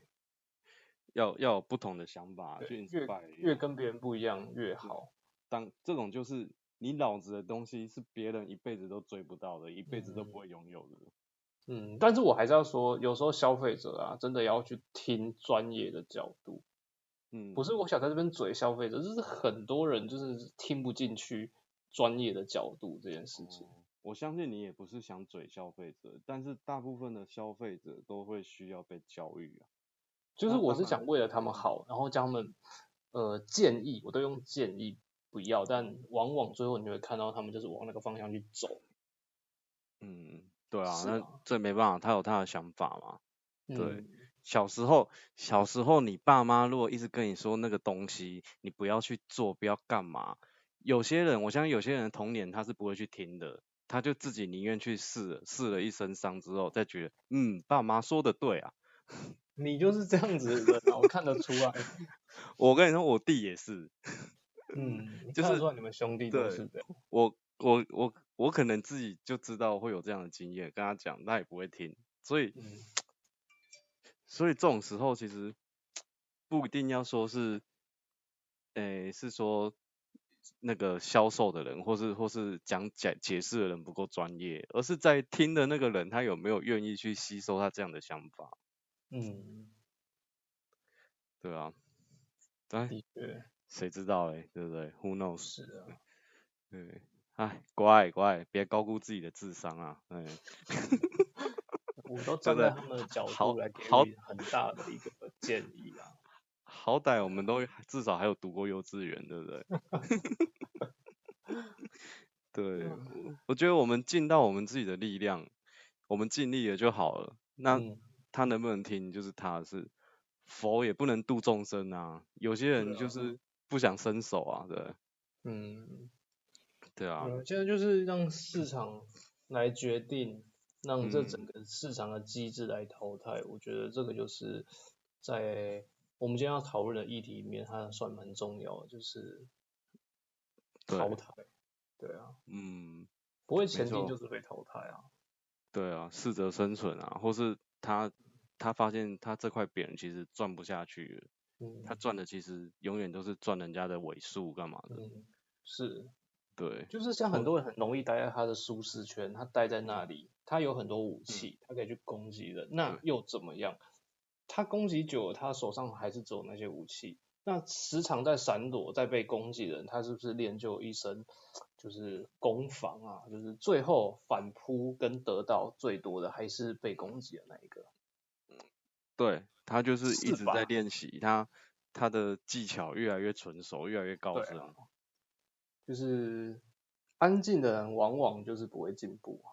要要有不同的想法，越越跟别人不一样越好。当这种就是你脑子的东西是别人一辈子都追不到的，一辈子都不会拥有的。嗯，但是我还是要说，有时候消费者啊，真的要去听专业的角度。嗯，不是我想在这边嘴消费者，就是很多人就是听不进去专业的角度这件事情。我相信你也不是想嘴消费者，但是大部分的消费者都会需要被教育啊。就是我是想为了他们好，然后将他们呃建议，我都用建议不要，但往往最后你会看到他们就是往那个方向去走。嗯。对啊，那这没办法，他有他的想法嘛。对，小时候，小时候你爸妈如果一直跟你说那个东西，你不要去做，不要干嘛。有些人，我相信有些人的童年他是不会去听的，他就自己宁愿去试，试了一身伤之后，再觉得，嗯，爸妈说的对啊。你就是这样子的人，我看得出来。我跟你说，我弟也是。嗯，就是说你们兄弟都是这样。我我我。我可能自己就知道会有这样的经验，跟他讲，他也不会听，所以，所以这种时候其实不一定要说是，诶，是说那个销售的人，或是或是讲解解释的人不够专业，而是在听的那个人，他有没有愿意去吸收他这样的想法？嗯，对啊，的确，谁知道哎，对不对？Who knows？是啊，对。哎，乖乖，别高估自己的智商啊！哎，我都 站在他们的角度来给予很大的一个建议啊。好歹我们都至少还有读过幼稚园，对不对？对，我觉得我们尽到我们自己的力量，我们尽力了就好了。那他能不能听，就是他是佛也不能度众生啊。有些人就是不想伸手啊，对。嗯。对啊，现在就是让市场来决定，让这整个市场的机制来淘汰。我觉得这个就是在我们今天要讨论的议题里面，它算蛮重要的，就是淘汰。对啊，嗯，不会前进就是被淘汰啊。对啊，适者生存啊，或是他他发现他这块饼其实赚不下去了，他赚的其实永远都是赚人家的尾数干嘛的？嗯，是。对，就是像很多人很容易待在他的舒适圈，他待在那里，他有很多武器，他可以去攻击人，那又怎么样？他攻击久了，他手上还是只有那些武器，那时常在闪躲，在被攻击的人，他是不是练就一身就是攻防啊？就是最后反扑跟得到最多的还是被攻击的那一个。对他就是一直在练习，他他的技巧越来越纯熟，越来越高深。就是安静的人往往就是不会进步，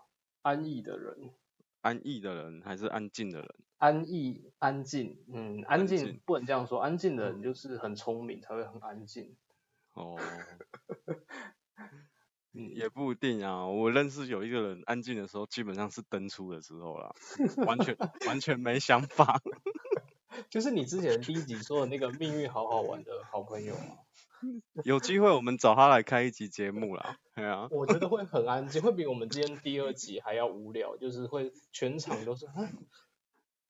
安逸的人，安逸的人还是安静的人？安逸、安静，嗯，安静不能这样说，安静的人就是很聪明才会很安静。哦，也不一定啊，我认识有一个人安静的时候，基本上是登出的时候啦，完全完全没想法。就是你之前第一集说的那个命运好好玩的好朋友啊。有机会我们找他来开一集节目啦。对啊。我觉得会很安静，会比我们今天第二集还要无聊，就是会全场都是，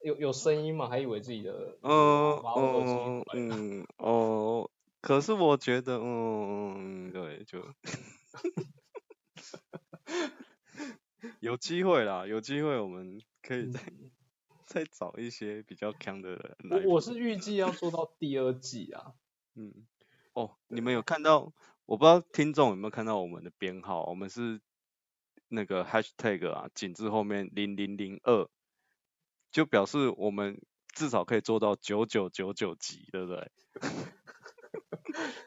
有有声音吗？还以为自己的嗯嗯嗯哦，可是我觉得嗯对就 有机会啦，有机会我们可以再 再找一些比较强的人来。我是预计要做到第二季啊。嗯，哦，你们有看到？我不知道听众有没有看到我们的编号？我们是那个 hashtag 啊，井字后面零零零二。就表示我们至少可以做到九九九九级，对不对？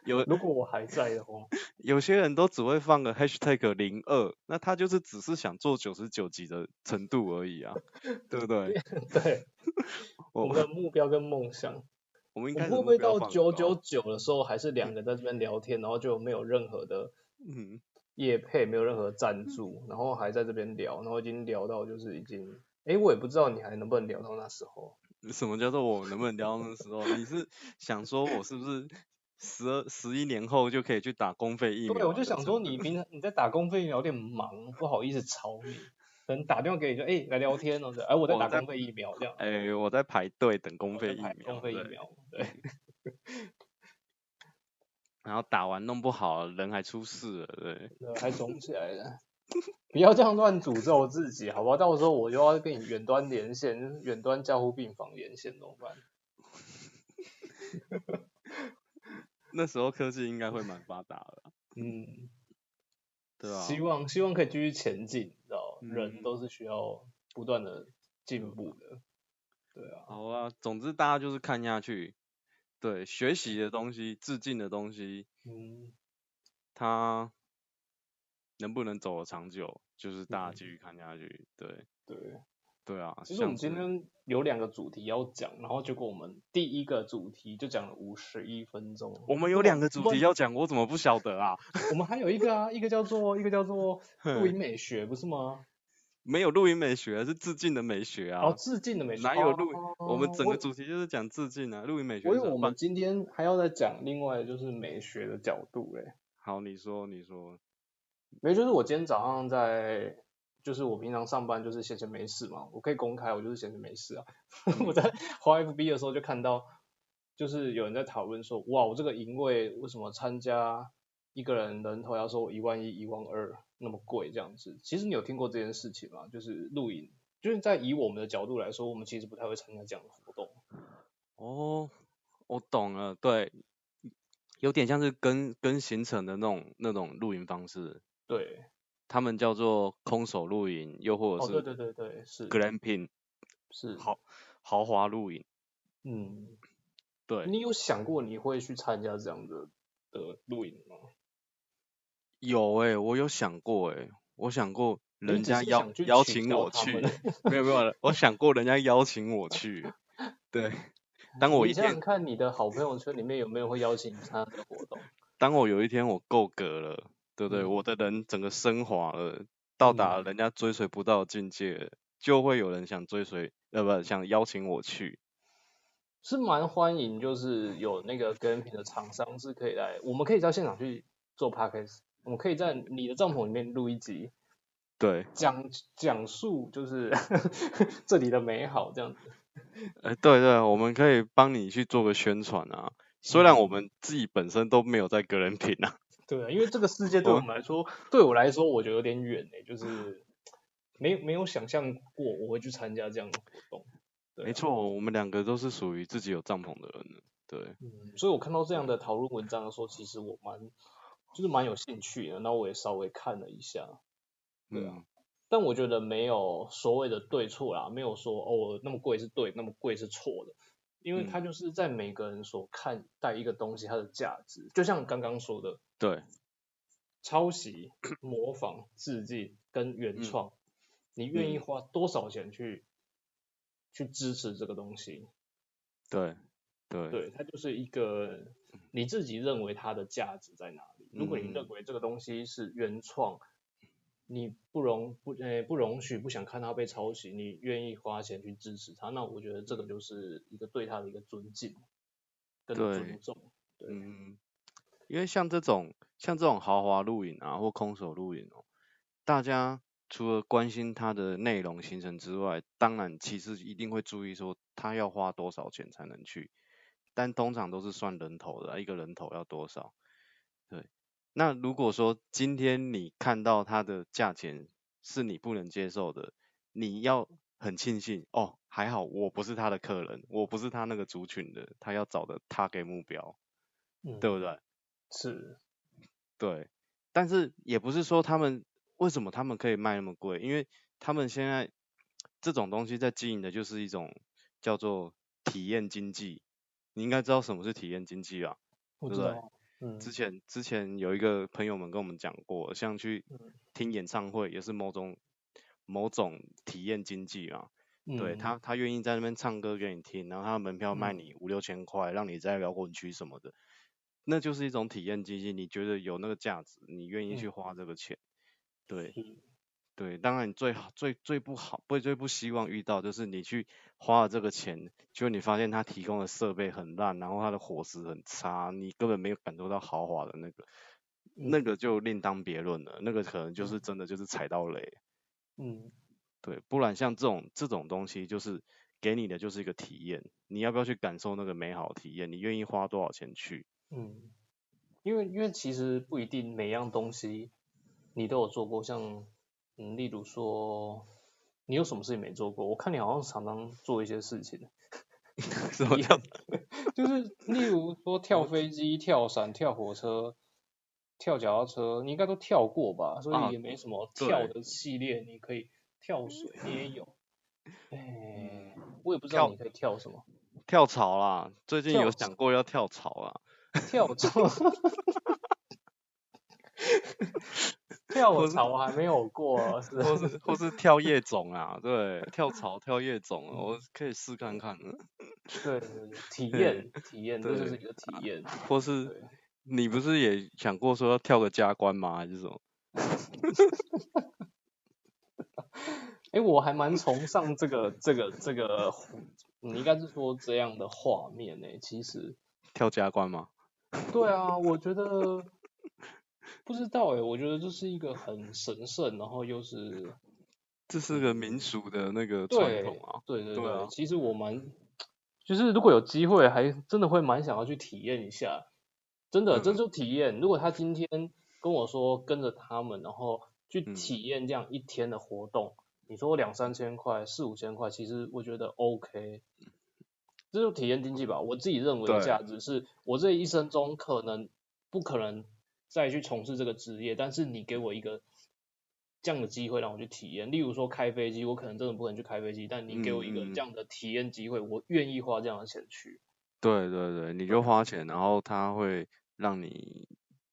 有，如果我还在的话，有些人都只会放个 hashtag 零二，那他就是只是想做九十九级的程度而已啊，对不对？对，我们的目标跟梦想，我们应该会不会到九九九的时候，还是两个在这边聊天，然后就没有任何的嗯业配，没有任何赞助，然后还在这边聊，然后已经聊到就是已经。哎，我也不知道你还能不能聊到那时候。什么叫做我能不能聊到那时候？你是想说我是不是十二十一年后就可以去打公费疫苗？对，我就想说你平常你在打公费疫苗有点忙，不好意思吵你，可能打电话给你说哎来聊天哦，哎我在打公费疫苗这样。哎，我在排队等公费疫苗。公费疫苗，对。然后打完弄不好人还出事了，对。对，还肿起来了。不要这样乱诅咒自己，好不好？到时候我又要跟你远端连线，远端交互病房连线怎么办？那时候科技应该会蛮发达的。嗯，对啊。希望希望可以继续前进，知道人都是需要不断的进步的。对啊。好啊，总之大家就是看下去，对，学习的东西、致敬的东西，嗯，他。能不能走得长久，就是大家继续看下去。对对对啊。其实我们今天有两个主题要讲，然后结果我们第一个主题就讲了五十一分钟。我们有两个主题要讲，我怎么不晓得啊？我们还有一个啊，一个叫做一个叫做 录音美学，不是吗？没有录音美学，是致敬的美学啊。哦，致敬的美学。哪有录？我们整个主题就是讲致敬啊，录音美学。所以我们今天还要再讲另外就是美学的角度嘞。好，你说你说。没，就是我今天早上在，就是我平常上班就是闲着没事嘛，我可以公开，我就是闲着没事啊。我在 滑 FB 的时候就看到，就是有人在讨论说，哇，我这个营位为什么参加一个人人头要收一万一、一万二那么贵这样子？其实你有听过这件事情吗？就是露营，就是在以我们的角度来说，我们其实不太会参加这样的活动。哦，我懂了，对，有点像是跟跟行程的那种那种露营方式。对，他们叫做空手露营，又或者是对对对对是 glamping，是豪豪华露营。嗯，对。你有想过你会去参加这样的的露营吗？有哎，我有想过哎，我想过人家邀邀请我去，没有没有，我想过人家邀请我去，对。当我一天看你的好朋友圈里面有没有会邀请你参加的活动？当我有一天我够格了。对不对？我的人整个升华了，到达人家追随不到的境界，就会有人想追随，呃，不，想邀请我去。是蛮欢迎，就是有那个跟品的厂商是可以来，我们可以到现场去做 podcast，我们可以在你的帐篷里面录一集，对，讲讲述就是 这里的美好这样子。哎，对对，我们可以帮你去做个宣传啊，虽然我们自己本身都没有在个人品啊。对啊，因为这个世界对我们来说，对我来说，我觉得有点远诶，就是没没有想象过我会去参加这样的活动。没错，我们两个都是属于自己有帐篷的人，对。嗯，所以我看到这样的讨论文章的时候，其实我蛮就是蛮有兴趣的，那我也稍微看了一下。对啊，但我觉得没有所谓的对错啦，没有说哦那么贵是对，那么贵是错的。因为它就是在每个人所看待一个东西它的价值，就像刚刚说的，对，抄袭、模仿、致敬跟原创，你愿意花多少钱去去支持这个东西？对，对，对，它就是一个你自己认为它的价值在哪里？如果你认为这个东西是原创。你不容不呃不容许不想看它被抄袭，你愿意花钱去支持它，那我觉得这个就是一个对它的一个尊敬跟尊重。对，嗯，因为像这种像这种豪华露营啊或空手露营哦，大家除了关心它的内容行程之外，当然其实一定会注意说他要花多少钱才能去，但通常都是算人头的，一个人头要多少。对，那如果说今天你看到它的价钱是你不能接受的，你要很庆幸哦，还好我不是他的客人，我不是他那个族群的，他要找的他给目标，对不对？是，对，但是也不是说他们为什么他们可以卖那么贵，因为他们现在这种东西在经营的就是一种叫做体验经济，你应该知道什么是体验经济吧？对不对？嗯。之前之前有一个朋友们跟我们讲过，像去听演唱会也是某种某种体验经济啊，对他他愿意在那边唱歌给你听，然后他的门票卖你五六千块，让你在摇滚区什么的。那就是一种体验基金，你觉得有那个价值，你愿意去花这个钱，对，对，当然你最好最最不好，不最不希望遇到就是你去花了这个钱，就你发现他提供的设备很烂，然后他的伙食很差，你根本没有感受到豪华的那个，那个就另当别论了，那个可能就是真的就是踩到雷，嗯，对，不然像这种这种东西就是给你的就是一个体验，你要不要去感受那个美好体验？你愿意花多少钱去？嗯，因为因为其实不一定每样东西你都有做过，像嗯，例如说你有什么事情没做过？我看你好像常常做一些事情，什么样？就是例如说跳飞机、跳伞、跳火车、跳脚踏车，你应该都跳过吧？所以也没什么跳的系列，你可以跳水，你也有。哎，我也不知道你可以跳什么。跳槽啦，最近有想过要跳槽啦。跳槽，跳槽我还没有过，是或是或是跳夜总啊，对，跳槽跳夜总，我可以试看看。对，体验体验，这就是一个体验。或是你不是也想过说要跳个加官吗？还是什么？哎，我还蛮崇尚这个这个这个，你应该是说这样的画面呢？其实跳加官吗？对啊，我觉得不知道哎，我觉得这是一个很神圣，然后又是这是个民俗的那个传统啊。对对对，其实我蛮就是如果有机会，还真的会蛮想要去体验一下。真的，这就体验。如果他今天跟我说跟着他们，然后去体验这样一天的活动，你说两三千块、四五千块，其实我觉得 OK。这就体验经济吧，我自己认为的价值是，我这一生中可能不可能再去从事这个职业，但是你给我一个这样的机会让我去体验，例如说开飞机，我可能真的不可能去开飞机，但你给我一个这样的体验机会，我愿意花这样的钱去。对对对，你就花钱，然后他会让你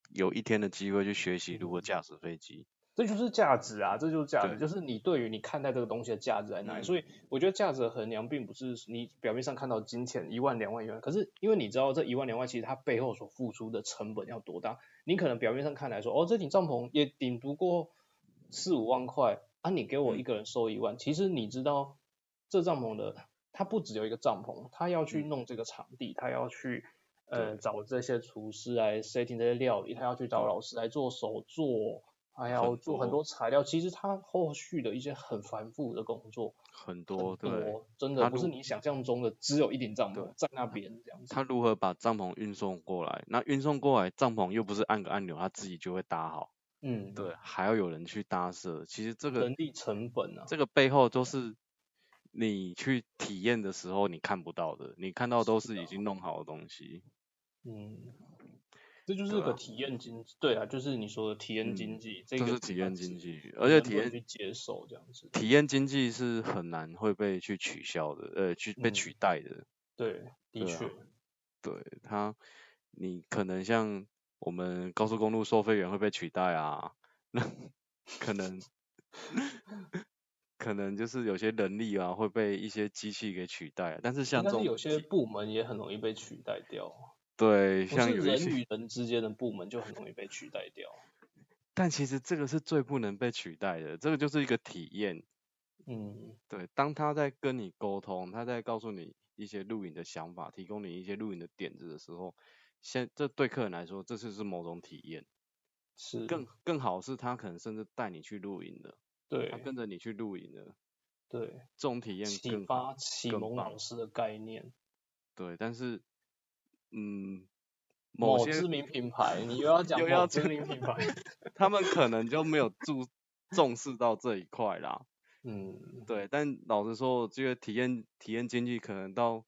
有一天的机会去学习如何驾驶飞机。这就是价值啊，这就是价值，就是你对于你看待这个东西的价值在哪里。所以我觉得价值的衡量并不是你表面上看到金钱一万两万元，可是因为你知道这一万两万其实它背后所付出的成本要多大。你可能表面上看来说，哦，这顶帐篷也顶不过四五万块啊，你给我一个人收一万，其实你知道这帐篷的它不只有一个帐篷，它要去弄这个场地，它要去呃找这些厨师来 setting 这些料理，他要去找老师来做手做。还要做很多材料，其实它后续的一些很繁复的工作，很多，对，真的不是你想象中的只有一顶帐篷在那边这样子。他如何把帐篷运送过来？那运送过来帐篷又不是按个按钮，他自己就会搭好。嗯，对，还要有人去搭设，其实这个人力成本啊，这个背后都是你去体验的时候你看不到的，你看到都是已经弄好的东西。嗯。这就是个体验经济，对啊，就是你说的体验经济，这个是体验经济，而且体验去接受这样子。体验经济是很难会被去取消的，呃，去被取代的。对，的确。对它，你可能像我们高速公路收费员会被取代啊，那可能可能就是有些人力啊会被一些机器给取代，但是像这种有些部门也很容易被取代掉。对，像人与人之间的部门就很容易被取代掉。但其实这个是最不能被取代的，这个就是一个体验。嗯，对，当他在跟你沟通，他在告诉你一些录影的想法，提供你一些录影的点子的时候，先这对客人来说，这就是某种体验。是。更更好是他可能甚至带你去录影的。对，他跟着你去露营了，对，这种体验启发启蒙老师的概念，对，但是，嗯，某知名品牌，你又 要讲又要知名品牌，他们可能就没有注重视到这一块啦，嗯，对，但老实说，这个体验体验经济可能到。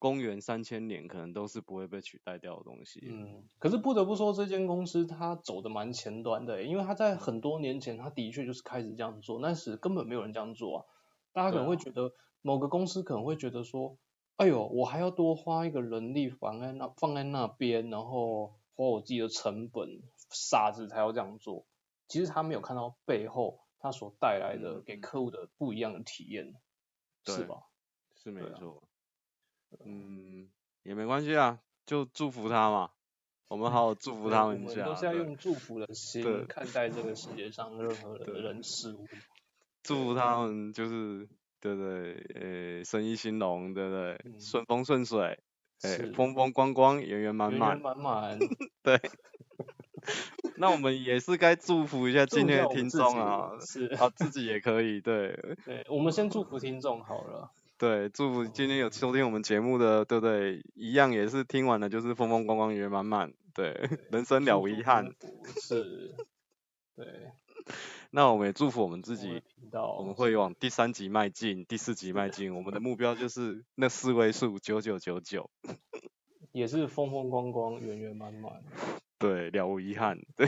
公元三千年可能都是不会被取代掉的东西。嗯，可是不得不说，这间公司它走的蛮前端的，因为它在很多年前，它的确就是开始这样做，那时根本没有人这样做啊。大家可能会觉得，某个公司可能会觉得说，哎呦，我还要多花一个人力放在那放在那边，然后花我自己的成本，傻子才要这样做。其实他没有看到背后他所带来的给客户的不一样的体验，是吧？是没错。嗯，也没关系啊，就祝福他嘛。我们好好祝福他们一下。都是要用祝福的心看待这个世界上任何 的人事物。祝福他们就是，对对，呃，生意兴隆，对不对？顺风顺水，哎，风风光光，圆圆满满。圆圆满满。对。那我们也是该祝福一下今天的听众啊，是啊，自己也可以，对。对，我们先祝福听众好了。对，祝福今天有收听我们节目的，对不对？一样也是听完了就是风风光光圆满满，对，人生了无遗憾。是，对。那我们也祝福我们自己，我们会往第三集迈进，第四集迈进。我们的目标就是那四位数九九九九。也是风风光光圆圆满满。对，了无遗憾。对。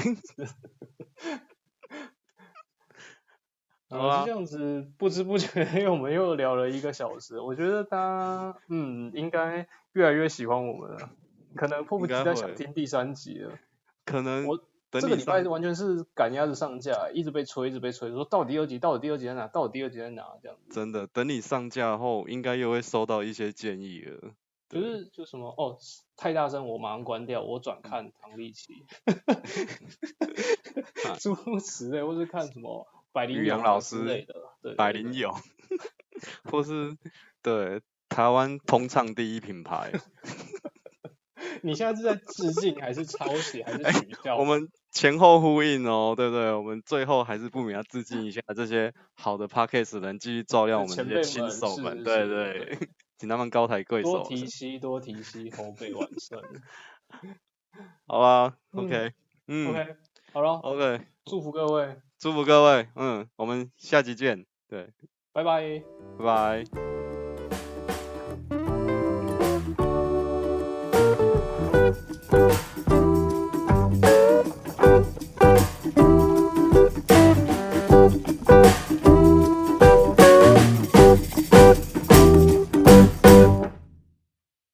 啊，这样子不知不觉，因为我们又聊了一个小时，我觉得大家嗯应该越来越喜欢我们了，可能迫不及待想听第三集了。可能我这个礼拜完全是赶鸭子上架，一直被催，一直被催，说到底第二集，到底第二集在哪？到底第二集在哪？这样子。真的，等你上架后，应该又会收到一些建议了。就是就什么哦，太大声，我马上关掉，我转看唐立奇。诸如此类，或是看什么。百灵勇老师类的，对，百灵勇，或是对台湾通唱第一品牌。你现在是在致敬还是抄袭还是取笑？我们前后呼应哦，对不对？我们最后还是不免要致敬一下这些好的 podcast 人，继续照亮我们这些新手们，对对，请他们高抬贵手。多提膝，多提膝，后背完胜。好吧，OK，嗯，OK，好了，OK，祝福各位。祝福各位，嗯，我们下集见，对，拜拜，拜拜。